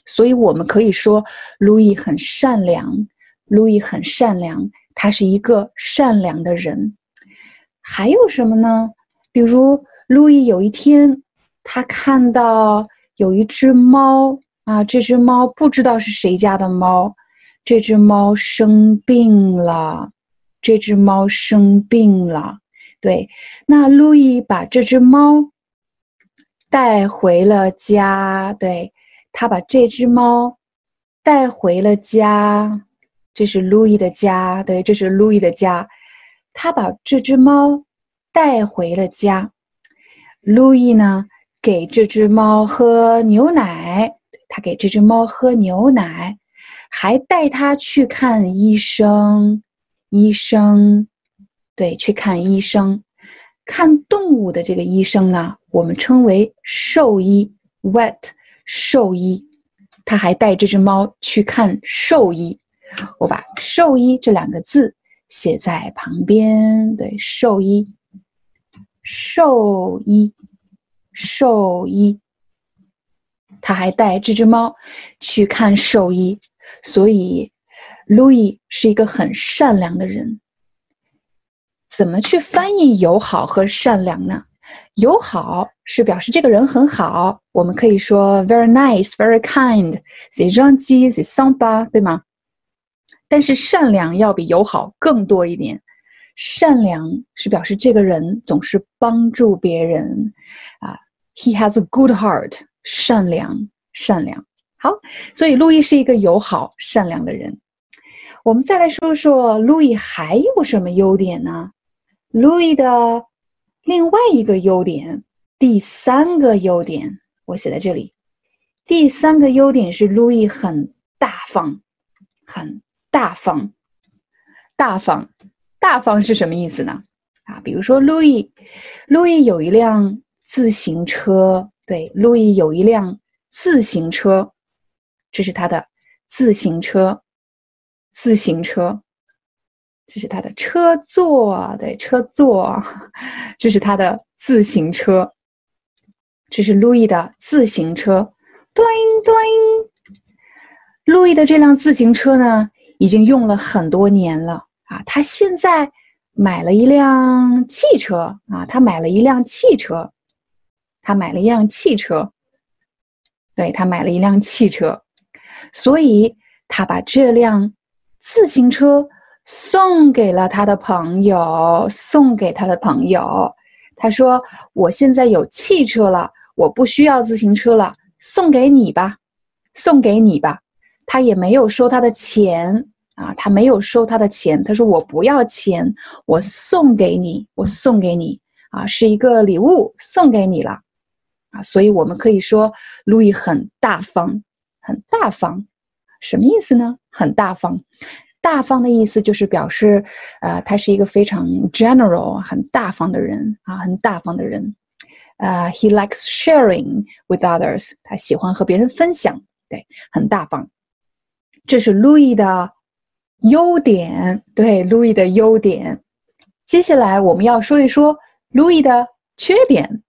所以我们可以说路易很善良，路易很善良，他是一个善良的人。还有什么呢？比如路易有一天，他看到有一只猫啊，这只猫不知道是谁家的猫。这只猫生病了，这只猫生病了。对，那路易把这只猫带回了家。对，他把这只猫带回了家。这是路易的家。对，这是路易的家。他把这只猫带回了家。路易呢，给这只猫喝牛奶。他给这只猫喝牛奶。还带他去看医生，医生，对，去看医生，看动物的这个医生呢，我们称为兽医，vet，兽医。他还带这只猫去看兽医，我把“兽医”这两个字写在旁边，对，兽医，兽医，兽医。他还带这只猫去看兽医。所以，Louis 是一个很善良的人。怎么去翻译友好和善良呢？友好是表示这个人很好，我们可以说 very nice, very kind, c'est gentil, c'est sympa，对吗？但是善良要比友好更多一点。善良是表示这个人总是帮助别人，啊，he has a good heart，善良，善良。好，所以路易是一个友好、善良的人。我们再来说说路易还有什么优点呢？路易的另外一个优点，第三个优点，我写在这里。第三个优点是路易很大方，很大方。大方，大方是什么意思呢？啊，比如说路易，路易有一辆自行车，对，路易有一辆自行车。这是他的自行车，自行车，这是他的车座，对，车座，这是他的自行车，这是路易的自行车，咚咚。路易的这辆自行车呢，已经用了很多年了啊，他现在买了一辆汽车啊，他买了一辆汽车，他买了一辆汽车，对他买了一辆汽车。所以，他把这辆自行车送给了他的朋友，送给他的朋友。他说：“我现在有汽车了，我不需要自行车了，送给你吧，送给你吧。”他也没有收他的钱啊，他没有收他的钱。他说：“我不要钱，我送给你，我送给你啊，是一个礼物，送给你了啊。”所以，我们可以说，路易很大方。很大方，什么意思呢？很大方。大方的意思就是表示，呃，他是一个非常 general、很大方的人啊，很大方的人。呃，he likes sharing with others，他喜欢和别人分享，对，很大方。这是 Louis 的优点，对，Louis 的优点。接下来我们要说一说 Louis 的缺点。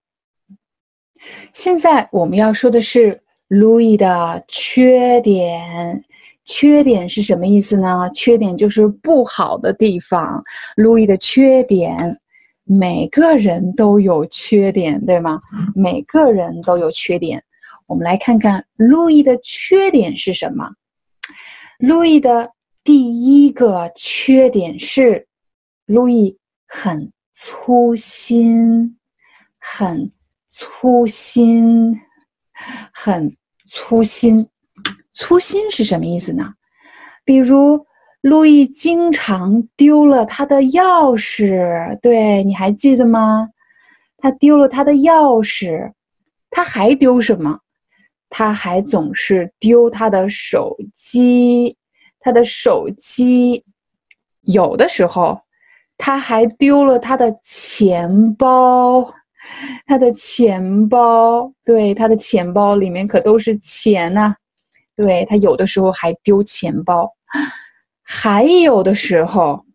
现在我们要说的是 Louis 的缺点。缺点是什么意思呢？缺点就是不好的地方。路易的缺点，每个人都有缺点，对吗？每个人都有缺点。我们来看看路易的缺点是什么。路易的第一个缺点是，路易很粗心，很粗心，很粗心。粗心是什么意思呢？比如，路易经常丢了他的钥匙，对，你还记得吗？他丢了他的钥匙，他还丢什么？他还总是丢他的手机，他的手机。有的时候，他还丢了他的钱包，他的钱包，对，他的钱包里面可都是钱呐。对他有的时候还丢钱包，还有的时候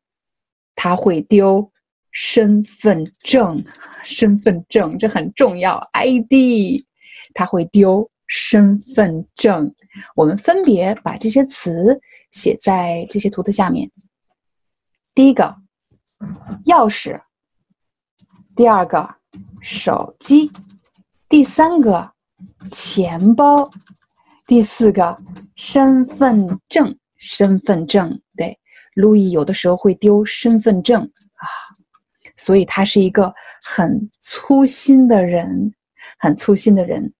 他会丢身份证，身份证这很重要，ID，他会丢身份证。我们分别把这些词写在这些图的下面。第一个，钥匙；第二个，手机；第三个，钱包。第四个，身份证，身份证，对，路易有的时候会丢身份证啊，所以他是一个很粗心的人，很粗心的人。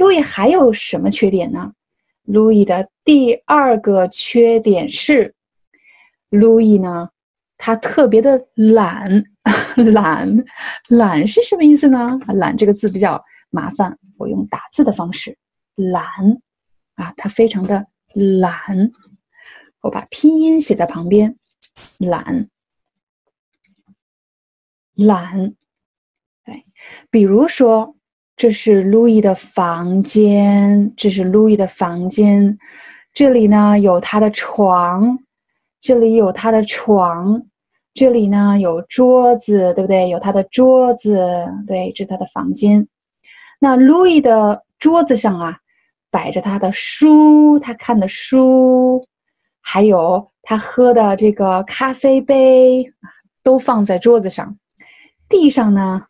路易还有什么缺点呢？路易的第二个缺点是，路易呢，他特别的懒，懒，懒是什么意思呢？懒这个字比较麻烦，我用打字的方式。懒，啊，他非常的懒。我把拼音写在旁边，懒，懒。哎，比如说，这是路易的房间，这是路易的房间。这里呢有他的床，这里有他的床，这里呢有桌子，对不对？有他的桌子，对，这是他的房间。那路易的桌子上啊。摆着他的书，他看的书，还有他喝的这个咖啡杯，都放在桌子上。地上呢，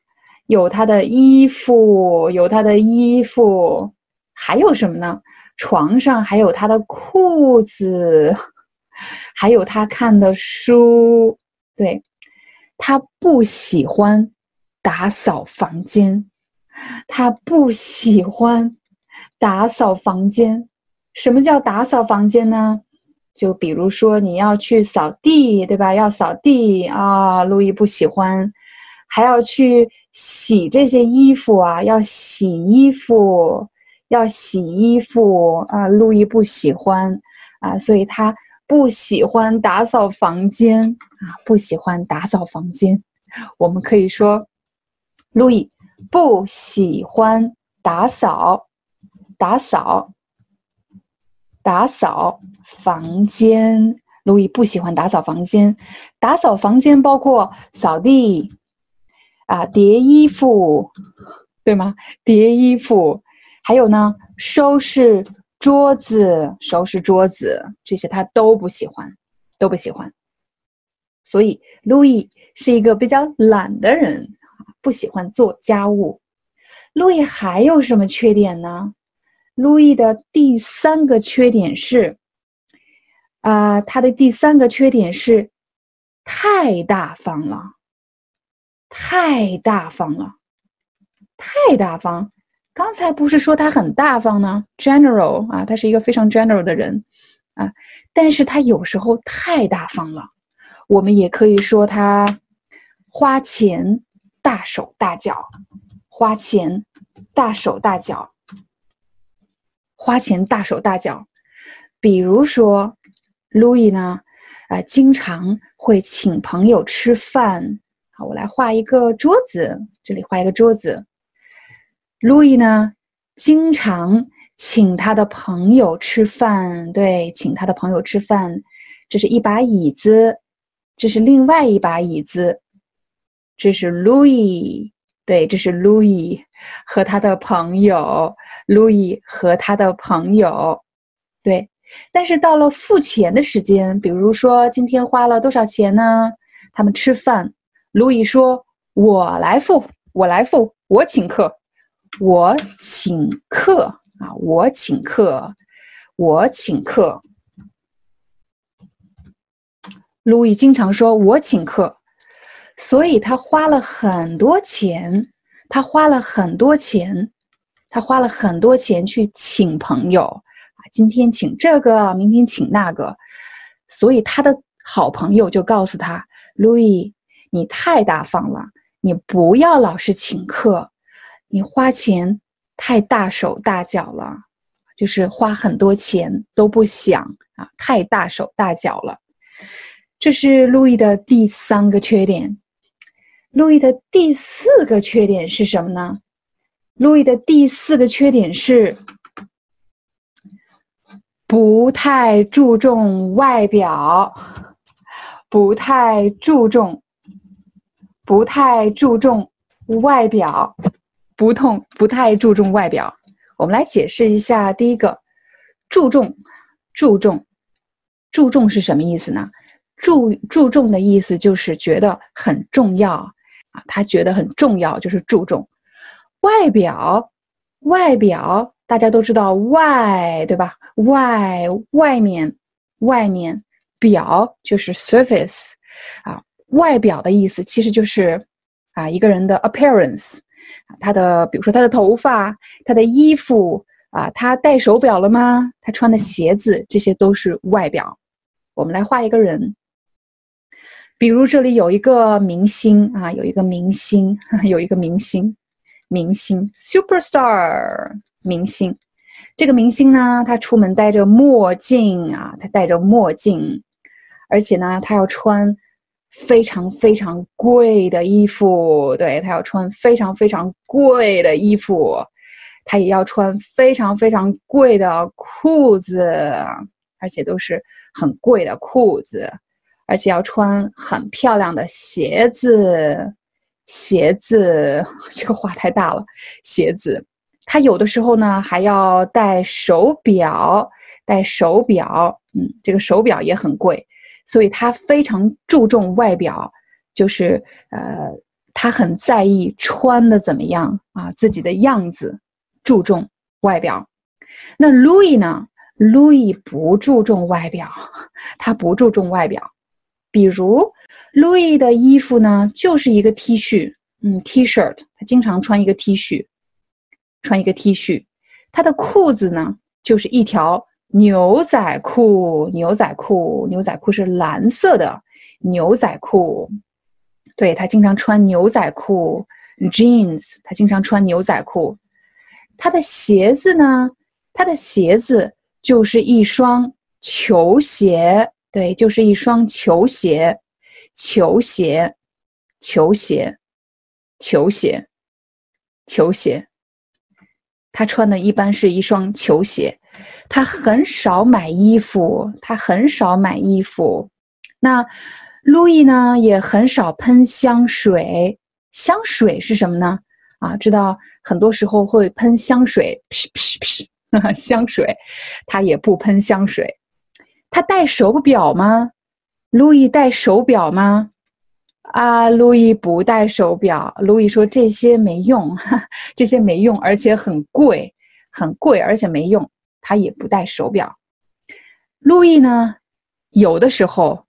有他的衣服，有他的衣服，还有什么呢？床上还有他的裤子，还有他看的书。对，他不喜欢打扫房间，他不喜欢。打扫房间，什么叫打扫房间呢？就比如说你要去扫地，对吧？要扫地啊，路易不喜欢；还要去洗这些衣服啊，要洗衣服，要洗衣服啊，路易不喜欢啊，所以他不喜欢打扫房间啊，不喜欢打扫房间。我们可以说，路易不喜欢打扫。打扫，打扫房间。路易不喜欢打扫房间。打扫房间包括扫地，啊，叠衣服，对吗？叠衣服，还有呢，收拾桌子，收拾桌子，这些他都不喜欢，都不喜欢。所以，路易是一个比较懒的人，不喜欢做家务。路易还有什么缺点呢？路易的第三个缺点是，啊，他的第三个缺点是太大方了，太大方了，太大方。刚才不是说他很大方呢？General 啊，他是一个非常 general 的人啊，但是他有时候太大方了。我们也可以说他花钱大手大脚，花钱大手大脚。花钱大手大脚，比如说，Louis 呢，啊，经常会请朋友吃饭。我来画一个桌子，这里画一个桌子。Louis 呢，经常请他的朋友吃饭。对，请他的朋友吃饭。这是一把椅子，这是另外一把椅子。这是 Louis，对，这是 Louis 和他的朋友。Louis 和他的朋友，对。但是到了付钱的时间，比如说今天花了多少钱呢？他们吃饭，Louis 说：“我来付，我来付，我请客，我请客啊，我请客，我请客。” Louis 经常说：“我请客。”所以他花了很多钱，他花了很多钱，他花了很多钱去请朋友啊。今天请这个，明天请那个，所以他的好朋友就告诉他：“路易，你太大方了，你不要老是请客，你花钱太大手大脚了，就是花很多钱都不想啊，太大手大脚了。”这是路易的第三个缺点。路易的第四个缺点是什么呢？路易的第四个缺点是。不太注重外表，不太注重，不太注重外表，不痛，不太注重外表。我们来解释一下，第一个，注重，注重，注重是什么意思呢？注注重的意思就是觉得很重要啊，他觉得很重要，就是注重外表，外表。大家都知道外，对吧？外外面，外面表就是 surface，啊，外表的意思其实就是啊一个人的 appearance，他的比如说他的头发，他的衣服啊，他戴手表了吗？他穿的鞋子，这些都是外表。我们来画一个人，比如这里有一个明星啊，有一个明星，有一个明星，明星 superstar。明星，这个明星呢，他出门戴着墨镜啊，他戴着墨镜，而且呢，他要穿非常非常贵的衣服，对他要穿非常非常贵的衣服，他也要穿非常非常贵的裤子，而且都是很贵的裤子，而且要穿很漂亮的鞋子，鞋子 这个话太大了，鞋子。他有的时候呢还要戴手表，戴手表，嗯，这个手表也很贵，所以他非常注重外表，就是呃，他很在意穿的怎么样啊，自己的样子，注重外表。那 Louis 呢？Louis 不注重外表，他不注重外表。比如 Louis 的衣服呢，就是一个 T 恤，嗯，T-shirt，，他经常穿一个 T 恤。穿一个 T 恤，他的裤子呢，就是一条牛仔裤。牛仔裤，牛仔裤是蓝色的牛仔裤。对他经常穿牛仔裤，jeans。他经常穿牛仔裤。他的鞋子呢？他的鞋子就是一双球鞋。对，就是一双球鞋，球鞋，球鞋，球鞋，球鞋。他穿的一般是一双球鞋，他很少买衣服，他很少买衣服。那路易呢，也很少喷香水。香水是什么呢？啊，知道很多时候会喷香水，噗噗噗，香水，他也不喷香水。他戴手表吗？路易戴手表吗？啊，路易不戴手表。路易说这些没用，这些没用，而且很贵，很贵，而且没用。他也不戴手表。路易呢，有的时候，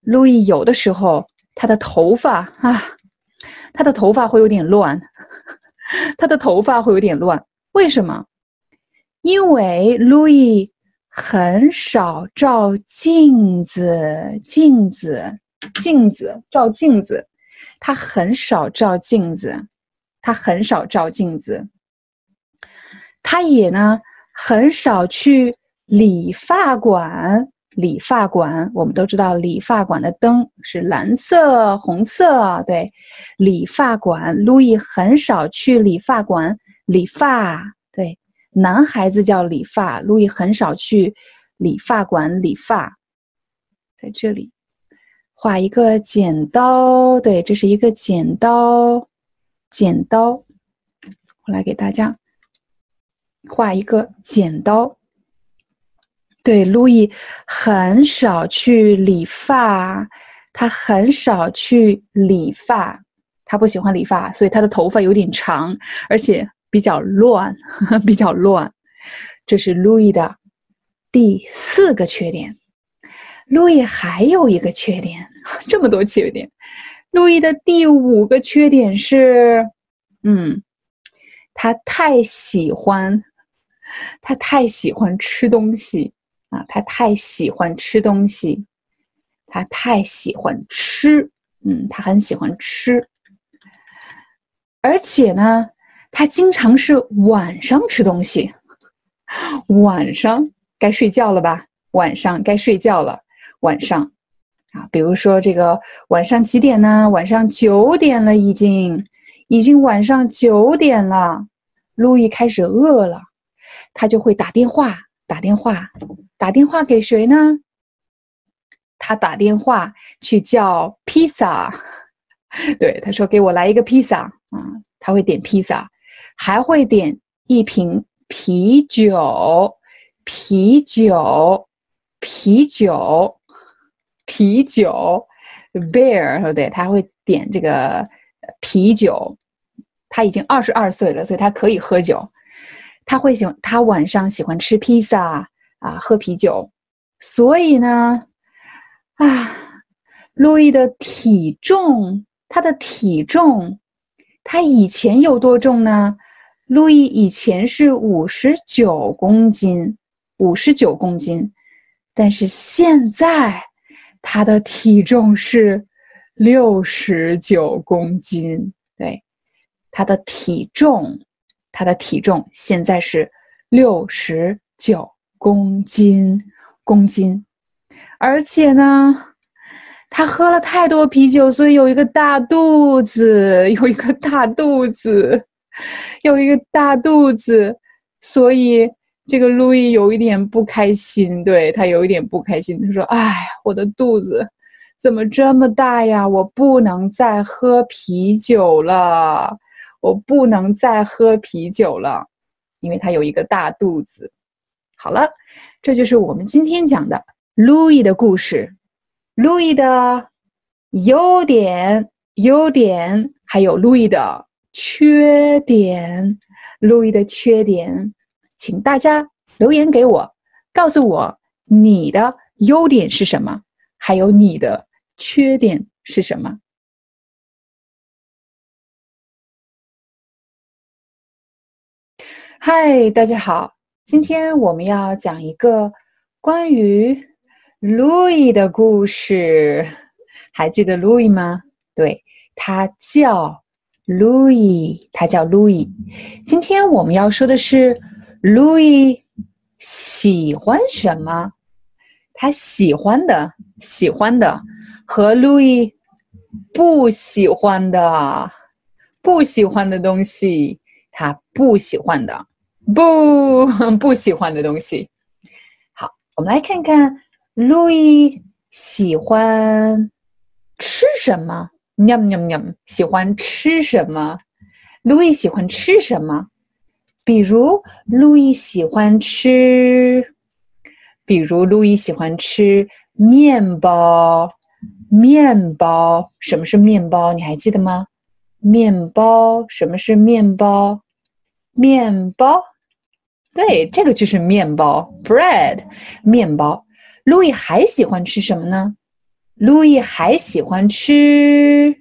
路易有的时候，他的头发啊，他的头发会有点乱，他的头发会有点乱。为什么？因为路易很少照镜子，镜子。镜子照镜子，他很少照镜子，他很少照镜子，他也呢很少去理发馆，理发馆，我们都知道理发馆的灯是蓝色、红色。对，理发馆，路易很少去理发馆理发。对，男孩子叫理发，路易很少去理发馆理发。在这里画一个剪刀，对，这是一个剪刀，剪刀。我来给大家。画一个剪刀。对，路易很少去理发，他很少去理发，他不喜欢理发，所以他的头发有点长，而且比较乱，比较乱。这是路易的第四个缺点。路易还有一个缺点，这么多缺点。路易的第五个缺点是，嗯，他太喜欢。他太喜欢吃东西啊！他太喜欢吃东西，他太喜欢吃，嗯，他很喜欢吃。而且呢，他经常是晚上吃东西。晚上该睡觉了吧？晚上该睡觉了。晚上啊，比如说这个晚上几点呢？晚上九点了，已经，已经晚上九点了。路易开始饿了。他就会打电话，打电话，打电话给谁呢？他打电话去叫披萨，对，他说：“给我来一个披萨。”啊，他会点披萨，还会点一瓶啤酒，啤酒，啤酒，啤酒，beer，对，他会点这个啤酒。他已经二十二岁了，所以他可以喝酒。他会喜欢，他晚上喜欢吃披萨啊，喝啤酒。所以呢，啊，路易的体重，他的体重，他以前有多重呢？路易以前是五十九公斤，五十九公斤，但是现在他的体重是六十九公斤。对，他的体重。他的体重现在是六十九公斤，公斤，而且呢，他喝了太多啤酒，所以有一个大肚子，有一个大肚子，有一个大肚子，所以这个路易有一点不开心，对他有一点不开心。他说：“哎，我的肚子怎么这么大呀？我不能再喝啤酒了。”我不能再喝啤酒了，因为他有一个大肚子。好了，这就是我们今天讲的路易的故事。路易的优点、优点，还有路易的缺点。路易的缺点，请大家留言给我，告诉我你的优点是什么，还有你的缺点是什么。嗨，大家好！今天我们要讲一个关于 Louis 的故事。还记得 Louis 吗？对，他叫 Louis，，他叫 Louis。今天我们要说的是 Louis 喜欢什么？他喜欢的、喜欢的和 Louis 不喜欢的、不喜欢的东西，他不喜欢的。不 不喜欢的东西。好，我们来看看路易喜欢吃什么。喵喵喵，喜欢吃什么？路易喜欢吃什么？比如，路易喜欢吃，比如路易喜欢吃面包。面包，什么是面包？你还记得吗？面包，什么是面包？面包。对，这个就是面包，bread，面包。路易还喜欢吃什么呢？路易还喜欢吃，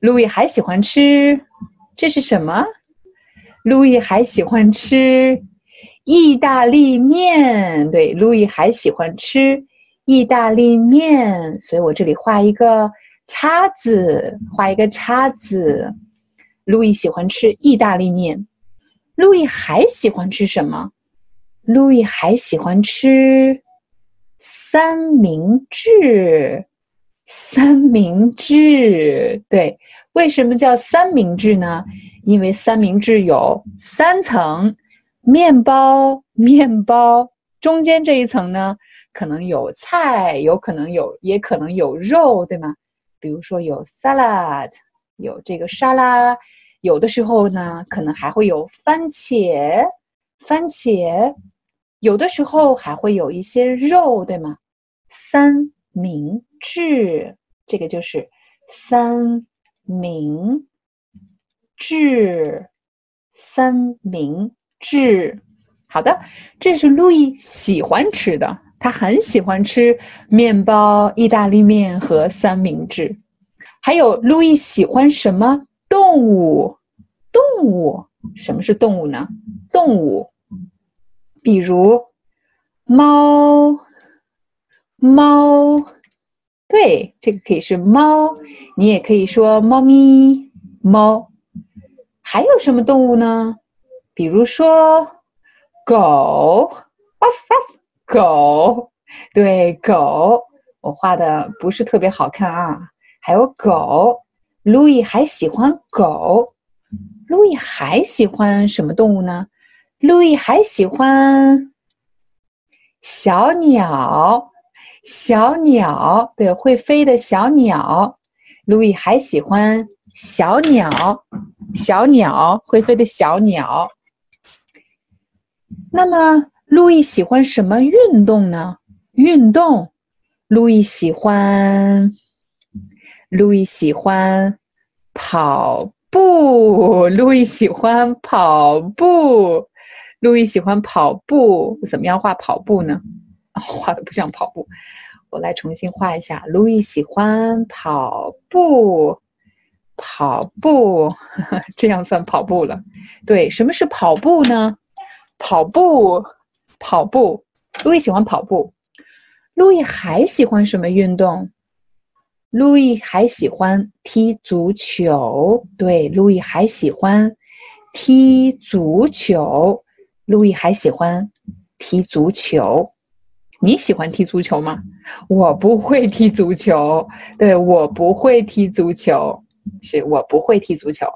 路易还喜欢吃，这是什么？路易还喜欢吃意大利面。对，路易还喜欢吃意大利面，所以我这里画一个叉子，画一个叉子。路易喜欢吃意大利面。路易还喜欢吃什么？路易还喜欢吃三明治。三明治，对，为什么叫三明治呢？因为三明治有三层面包，面包中间这一层呢，可能有菜，有可能有，也可能有肉，对吗？比如说有 salad，有这个沙拉，有的时候呢，可能还会有番茄，番茄，有的时候还会有一些肉，对吗？三明。治，这个就是三明治，三明治。好的，这是路易喜欢吃的，他很喜欢吃面包、意大利面和三明治。还有，路易喜欢什么动物？动物，什么是动物呢？动物，比如猫，猫。对，这个可以是猫，你也可以说猫咪、猫。还有什么动物呢？比如说狗，狗。对，狗。我画的不是特别好看啊。还有狗，路易还喜欢狗。路易还喜欢什么动物呢？路易还喜欢小鸟。小鸟，对，会飞的小鸟。路易还喜欢小鸟，小鸟会飞的小鸟。那么，路易喜欢什么运动呢？运动，路易喜欢，路易喜欢跑步。路易喜欢跑步，路易喜欢跑步。怎么样画跑步呢？画的不像跑步，我来重新画一下。路易喜欢跑步，跑步，这样算跑步了。对，什么是跑步呢？跑步，跑步。路易喜欢跑步。路易还喜欢什么运动？路易还喜欢踢足球。对，路易还喜欢踢足球。路易还喜欢踢足球。你喜欢踢足球吗？我不会踢足球。对我不会踢足球，是我不会踢足球。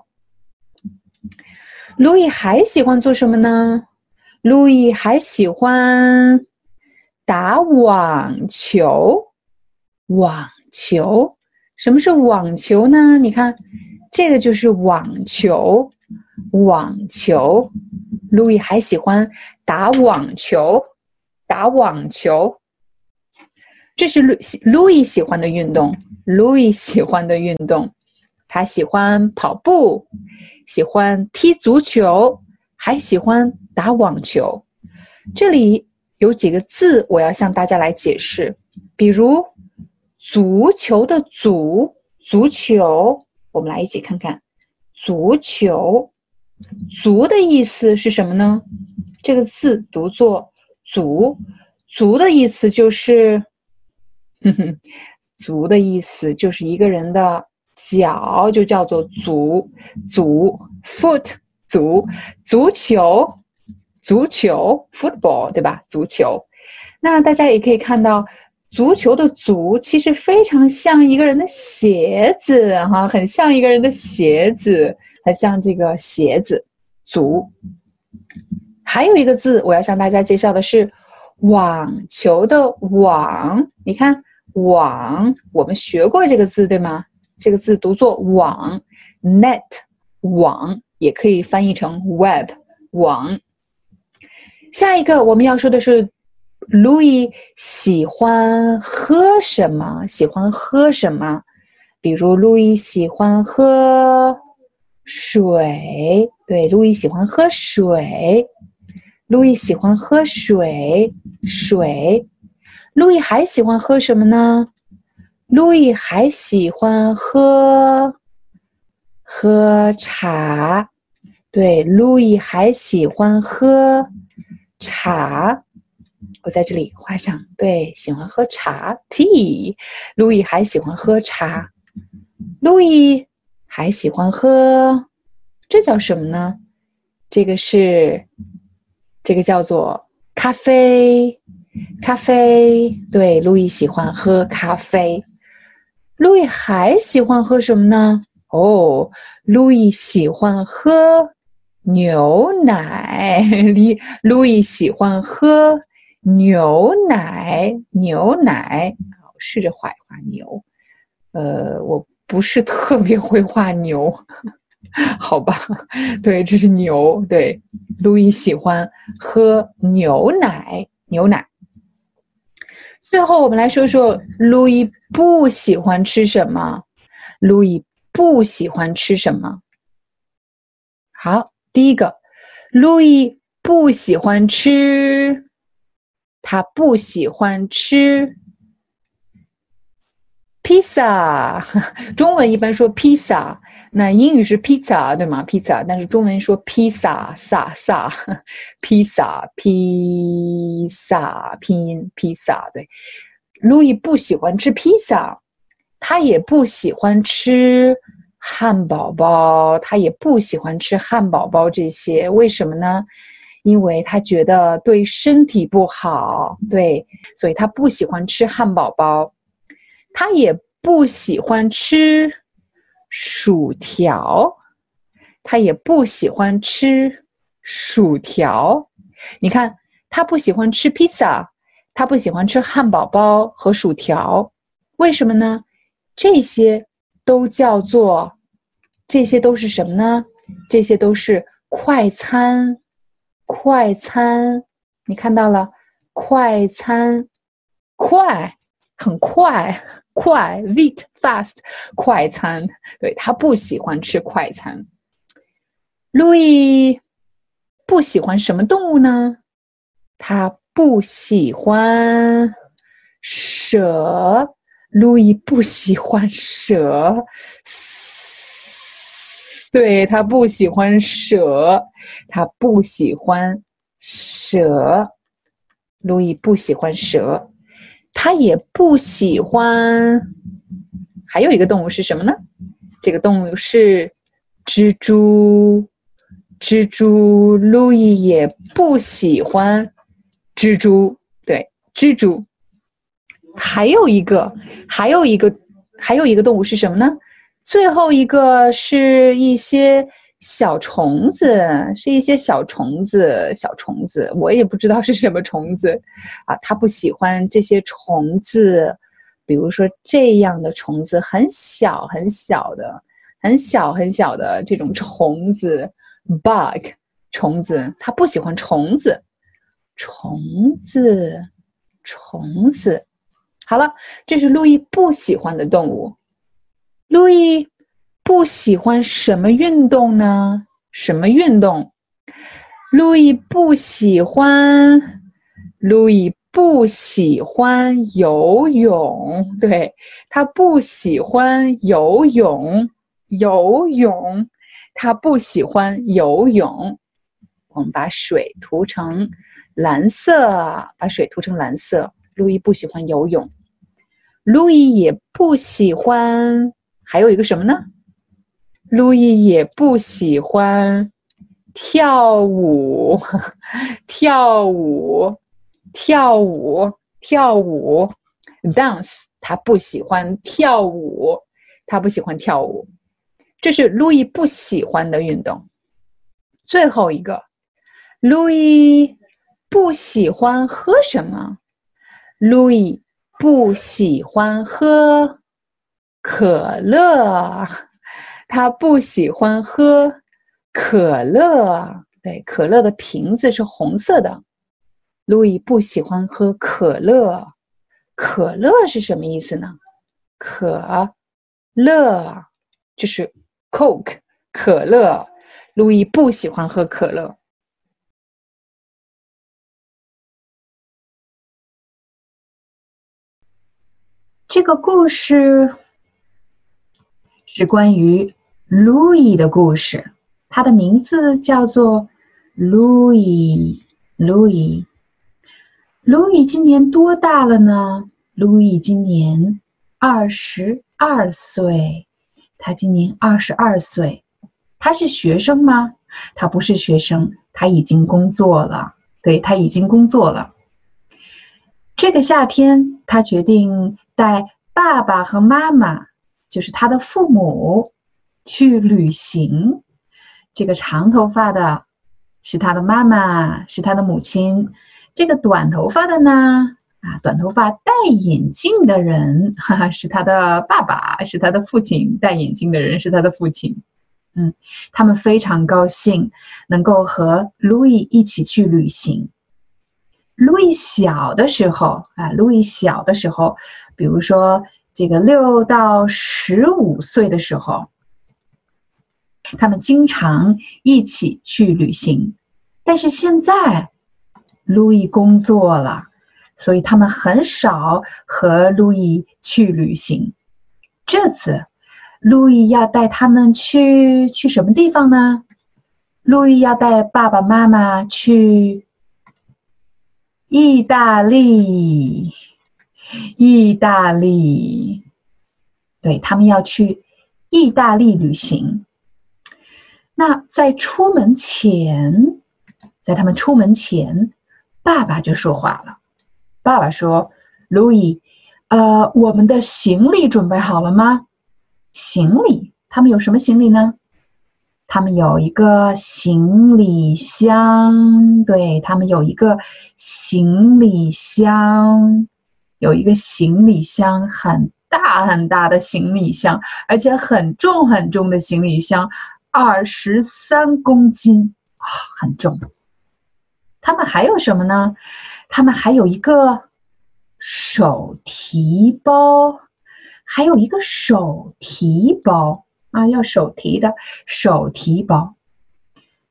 路易还喜欢做什么呢？路易还喜欢打网球。网球，什么是网球呢？你看，这个就是网球。网球，路易还喜欢打网球。打网球，这是路路易喜欢的运动。路易喜欢的运动，他喜欢跑步，喜欢踢足球，还喜欢打网球。这里有几个字我要向大家来解释，比如足球的足，足球，我们来一起看看，足球，足的意思是什么呢？这个字读作。足，足的意思就是，哼哼，足的意思就是一个人的脚就叫做足，足，foot，足，足球，足球，football，对吧？足球。那大家也可以看到，足球的足其实非常像一个人的鞋子，哈，很像一个人的鞋子，很像这个鞋子，足。还有一个字，我要向大家介绍的是网球的网。你看网，我们学过这个字对吗？这个字读作网，net 网也可以翻译成 web 网。下一个我们要说的是，Louis 喜欢喝什么？喜欢喝什么？比如，Louis 喜欢喝水。对，Louis 喜欢喝水。Louis 喜欢喝水，水。Louis 还喜欢喝什么呢？？Louis 还喜欢喝喝茶。对，，Louis 还喜欢喝茶。我在这里画上，对，喜欢喝茶，tea。路易还喜欢喝茶。路易还喜欢喝，这叫什么呢？这个是。这个叫做咖啡，咖啡。对，路易喜欢喝咖啡。路易还喜欢喝什么呢？哦，路易喜欢喝牛奶。路路易喜欢喝牛奶，牛奶。我试着画一画牛。呃，我不是特别会画牛。好吧，对，这是牛。对，路易喜欢喝牛奶，牛奶。最后，我们来说说路易不喜欢吃什么。路易不喜欢吃什么？好，第一个，路易不喜欢吃，他不喜欢吃。披萨，中文一般说披萨，那英语是 pizza 对吗？pizza，但是中文说披萨，萨萨，披萨，披萨，拼音披萨。对，路易不喜欢吃披萨，他也不喜欢吃汉堡包，他也不喜欢吃汉堡包这些，为什么呢？因为他觉得对身体不好，对，所以他不喜欢吃汉堡包。他也不喜欢吃薯条，他也不喜欢吃薯条。你看，他不喜欢吃披萨，他不喜欢吃汉堡包和薯条，为什么呢？这些都叫做，这些都是什么呢？这些都是快餐，快餐。你看到了，快餐，快，很快。快，eat fast，快餐。对他不喜欢吃快餐。路易不喜欢什么动物呢？他不喜欢蛇。路易不喜欢蛇。对他不喜欢蛇，他不喜欢蛇。路易不喜欢蛇。他也不喜欢，还有一个动物是什么呢？这个动物是蜘蛛。蜘蛛，路易也不喜欢蜘蛛。对，蜘蛛。还有一个，还有一个，还有一个动物是什么呢？最后一个是一些。小虫子是一些小虫子，小虫子，我也不知道是什么虫子，啊，他不喜欢这些虫子，比如说这样的虫子，很小很小的，很小很小的这种虫子，bug，虫子，他不喜欢虫子，虫子，虫子，好了，这是路易不喜欢的动物，路易。不喜欢什么运动呢？什么运动？路易不喜欢，路易不喜欢游泳。对他不喜欢游泳，游泳，他不喜欢游泳。我们把水涂成蓝色，把水涂成蓝色。路易不喜欢游泳，路易也不喜欢，还有一个什么呢？路易也不喜欢 跳舞，跳舞，跳舞，跳舞，dance。他不喜欢跳舞，他不喜欢跳舞。这是路易不喜欢的运动。最后一个，路易不喜欢喝什么？路易不喜欢喝可乐。他不喜欢喝可乐，对，可乐的瓶子是红色的。路易不喜欢喝可乐，可乐是什么意思呢？可乐就是 Coke，可乐。路易不喜欢喝可乐。这个故事是关于。Louis 的故事，他的名字叫做 Louis。Louis，Louis 今年多大了呢？？Louis 今年二十二岁。他今年二十二岁。他是学生吗？他不是学生，他已经工作了。对他已经工作了。这个夏天，他决定带爸爸和妈妈，就是他的父母，去旅行。这个长头发的是他的妈妈，是他的母亲。这个短头发的呢？啊，短头发戴眼镜的人，哈哈，是他的爸爸，是他的父亲。戴眼镜的人是他的父亲。嗯，他们非常高兴能够和 Louis 一起去旅行。路易小的时候啊，路易小的时候，比如说这个六到十五岁的时候，他们经常一起去旅行。但是现在，路易工作了。所以他们很少和路易去旅行。这次，路易要带他们去去什么地方呢？路易要带爸爸妈妈去意大利。意大利，对他们要去意大利旅行。那在出门前，在他们出门前，爸爸就说话了。爸爸说：“路易，呃，我们的行李准备好了吗？行李，他们有什么行李呢？他们有一个行李箱，对他们有一个行李箱，有一个行李箱，很大很大的行李箱，而且很重很重的行李箱，二十三公斤啊，很重。他们还有什么呢？”他们还有一个手提包，还有一个手提包啊，要手提的手提包。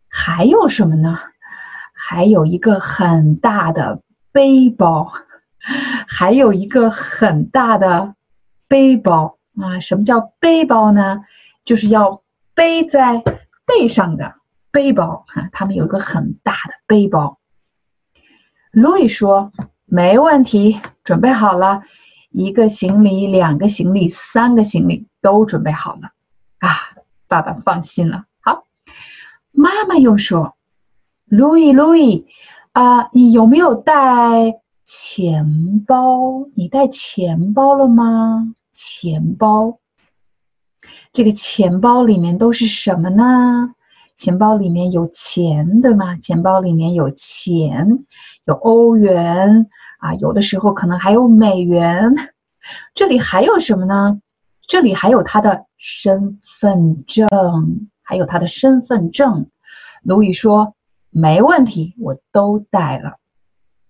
还有什么呢？还有一个很大的背包，还有一个很大的背包啊。什么叫背包呢？就是要背在背上的背包啊。他们有一个很大的背包。路易说：“没问题，准备好了，一个行李、两个行李、三个行李都准备好了。”啊，爸爸放心了。好，妈妈又说：“路易，路易，啊，你有没有带钱包？你带钱包了吗？钱包，这个钱包里面都是什么呢？钱包里面有钱，对吗？钱包里面有钱。”有欧元啊，有的时候可能还有美元。这里还有什么呢？这里还有他的身份证，还有他的身份证。路易说：“没问题，我都带了。”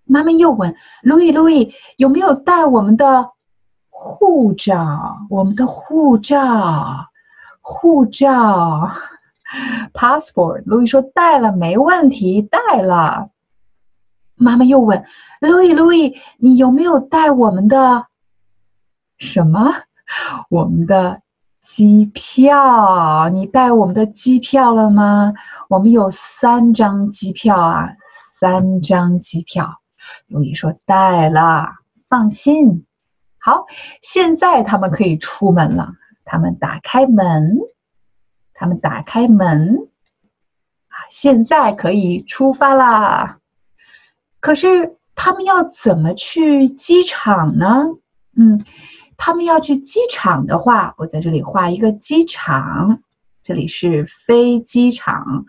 妈妈又问：“路易，路易有没有带我们的护照？我们的护照，护照，passport。”路易说：“带了，没问题，带了。”妈妈又问：“路易，路易，你有没有带我们的什么？我们的机票？你带我们的机票了吗？我们有三张机票啊，三张机票。”路易说：“带了，放心。好，现在他们可以出门了。他们打开门，他们打开门，啊，现在可以出发啦。”可是他们要怎么去机场呢？嗯，他们要去机场的话，我在这里画一个机场，这里是飞机场，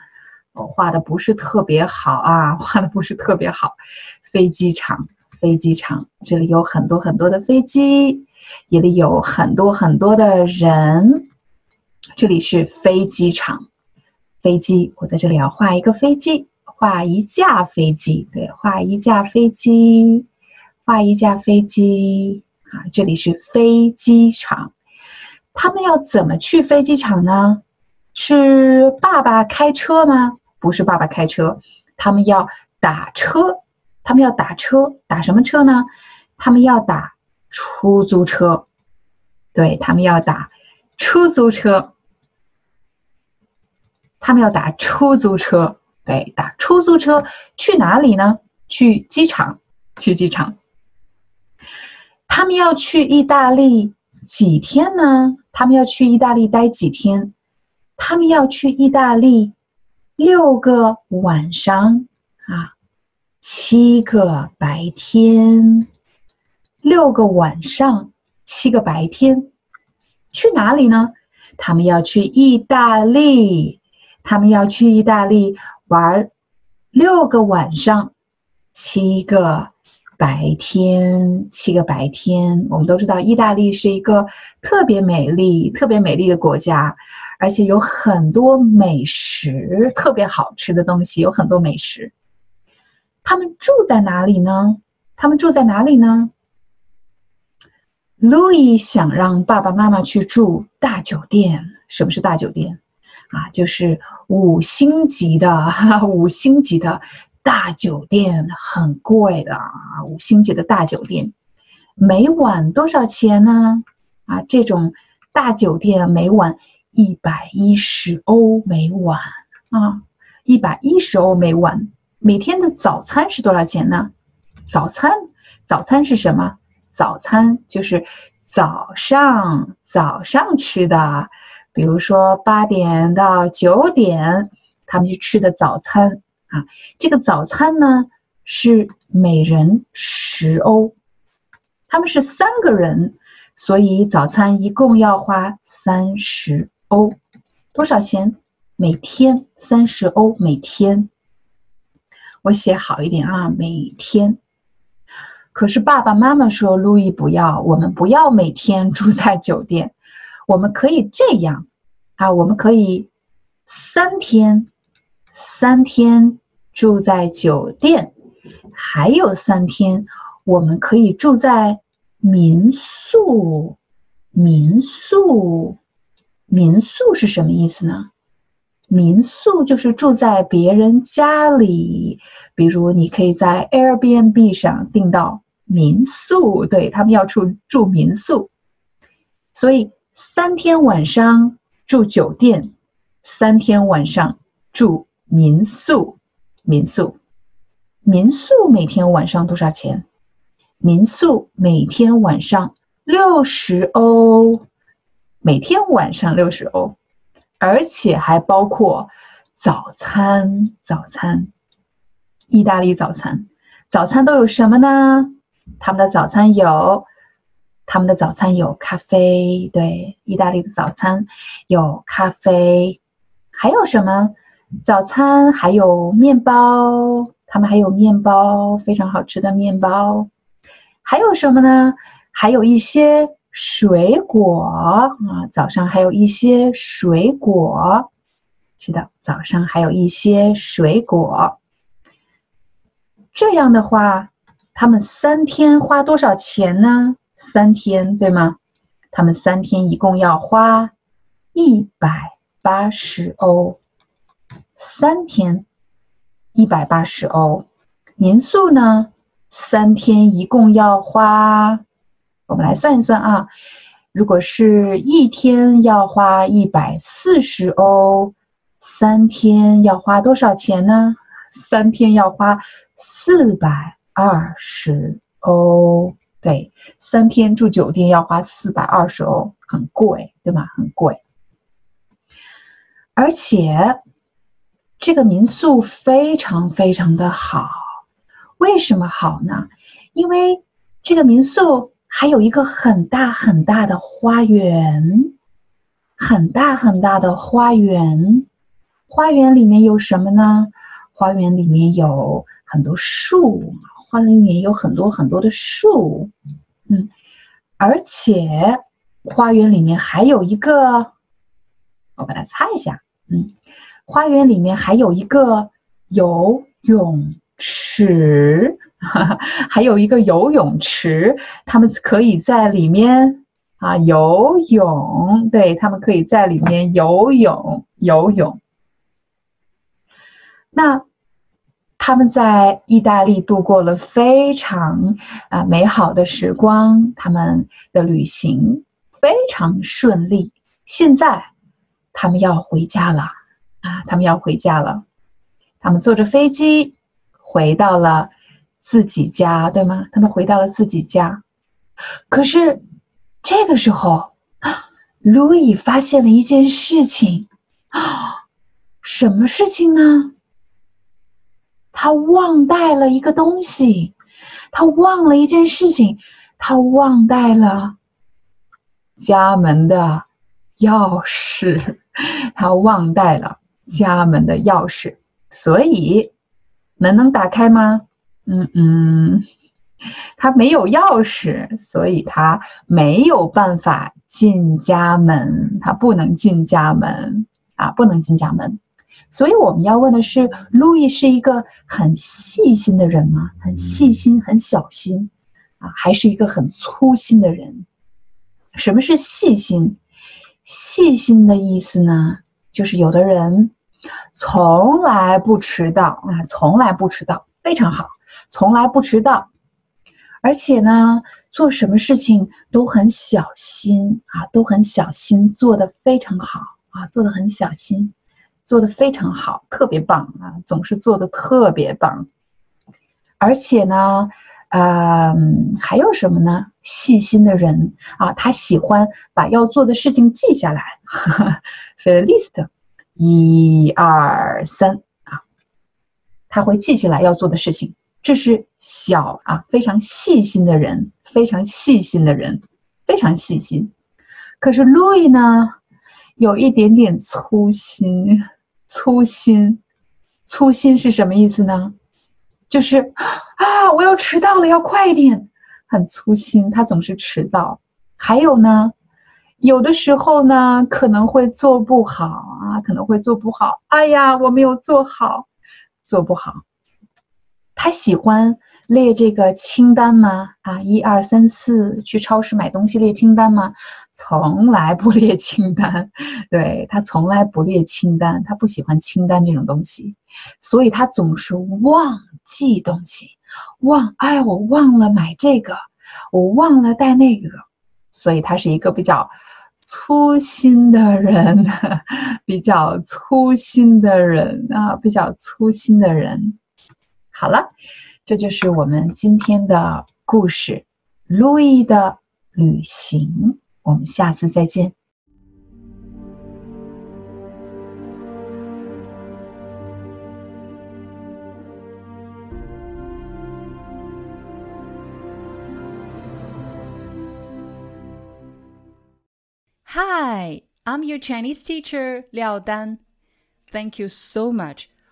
我画的不是特别好啊，画的不是特别好。飞机场，飞机场，这里有很多很多的飞机，也里有很多很多的人，这里是飞机场，飞机，我在这里要画一个飞机。画一架飞机，对，画一架飞机，画一架飞机啊！这里是飞机场，他们要怎么去飞机场呢？是爸爸开车吗？不是，爸爸开车，他们要打车，他们要打车，打什么车呢？他们要打出租车，对他们要打出租车，他们要打出租车。对，打出租车去哪里呢？去机场，去机场。他们要去意大利几天呢？他们要去意大利待几天？他们要去意大利六个晚上啊，七个白天，六个晚上，七个白天，去哪里呢？他们要去意大利，他们要去意大利玩六个晚上，七个白天，七个白天。我们都知道，意大利是一个特别美丽、特别美丽的国家，而且有很多美食，特别好吃的东西，有很多美食。他们住在哪里呢？他们住在哪里呢？？Louis 想让爸爸妈妈去住大酒店。什么是大酒店？啊，就是五星级的，哈 哈五星级的大酒店，很贵的啊。五星级的大酒店，每晚多少钱呢？啊，这种大酒店每晚一百一十欧每晚啊，一百一十欧每晚。每天的早餐是多少钱呢？早餐，早餐是什么？早餐就是早上早上吃的，比如说八点到九点，他们去吃的早餐啊。这个早餐呢是每人十欧，他们是三个人，所以早餐一共要花三十欧，多少钱？每天三十欧每天。我写好一点啊，每天。可是爸爸妈妈说：“路易不要，我们不要每天住在酒店，我们可以这样啊，我们可以三天，三天住在酒店，还有三天我们可以住在民宿。民宿，民宿是什么意思呢？”民宿就是住在别人家里，比如你可以在 Airbnb 上订到民宿，对他们要住住民宿，所以三天晚上住酒店，三天晚上住民宿。民宿，民宿每天晚上多少钱？民宿每天晚上六十欧，每天晚上六十欧。而且还包括早餐，早餐，意大利早餐，早餐都有什么呢？他们的早餐有，他们的早餐有咖啡，对，意大利的早餐有咖啡，还有什么？早餐还有面包，他们还有面包，非常好吃的面包，还有什么呢？还有一些。水果啊，早上还有一些水果，是的，早上还有一些水果。这样的话，他们三天花多少钱呢？三天对吗？他们三天一共要花一百八十欧，三天一百八十欧。民宿呢，三天一共要花。我们来算一算啊，如果是一天要花一百四十欧，三天要花多少钱呢？三天要花四百二十欧。对，三天住酒店要花四百二十欧，很贵，对吗？很贵。而且这个民宿非常非常的好，为什么好呢？因为这个民宿。还有一个很大很大的花园，很大很大的花园。花园里面有什么呢？花园里面有很多树，花园里面有很多很多的树。嗯，而且花园里面还有一个，我把它擦一下。嗯，花园里面还有一个游泳池。还有一个游泳池，他们可以在里面啊游泳。对他们可以在里面游泳游泳。那他们在意大利度过了非常啊美好的时光，他们的旅行非常顺利。现在他们要回家了啊，他们要回家了。他们坐着飞机回到了。自己家对吗？他们回到了自己家，可是这个时候，路易发现了一件事情啊，什么事情呢？他忘带了一个东西，他忘了一件事情，他忘带了家门的钥匙，他忘带了家门的钥匙，所以门能打开吗？嗯嗯，他没有钥匙，所以他没有办法进家门，他不能进家门啊，不能进家门。所以我们要问的是，路易是一个很细心的人吗？很细心、很小心啊，还是一个很粗心的人？什么是细心？细心的意思呢，就是有的人从来不迟到啊，从来不迟到，非常好，从来不迟到，而且呢，做什么事情都很小心啊，都很小心，做的非常好啊，做的很小心。做的非常好，特别棒啊！总是做的特别棒，而且呢，嗯，还有什么呢？细心的人啊，他喜欢把要做的事情记下来 f i list，一二三啊，他会记下来要做的事情。这是小啊，非常细心的人，非常细心的人，非常细心。可是路易呢，有一点点粗心。粗心，粗心是什么意思呢？就是啊，我要迟到了，要快一点，很粗心，他总是迟到。还有呢，有的时候呢，可能会做不好啊，可能会做不好。哎呀，我没有做好，做不好。他喜欢列这个清单吗？啊，一二三四，去超市买东西列清单吗？从来不列清单，对他从来不列清单，他不喜欢清单这种东西，所以他总是忘记东西，忘，哎，我忘了买这个，我忘了带那个，所以他是一个比较粗心的人，比较粗心的人啊，比较粗心的人。好了，这就是我们今天的故事，路易的旅行。我们下次再见。Hi, I'm your Chinese teacher Liao Dan. Thank you so much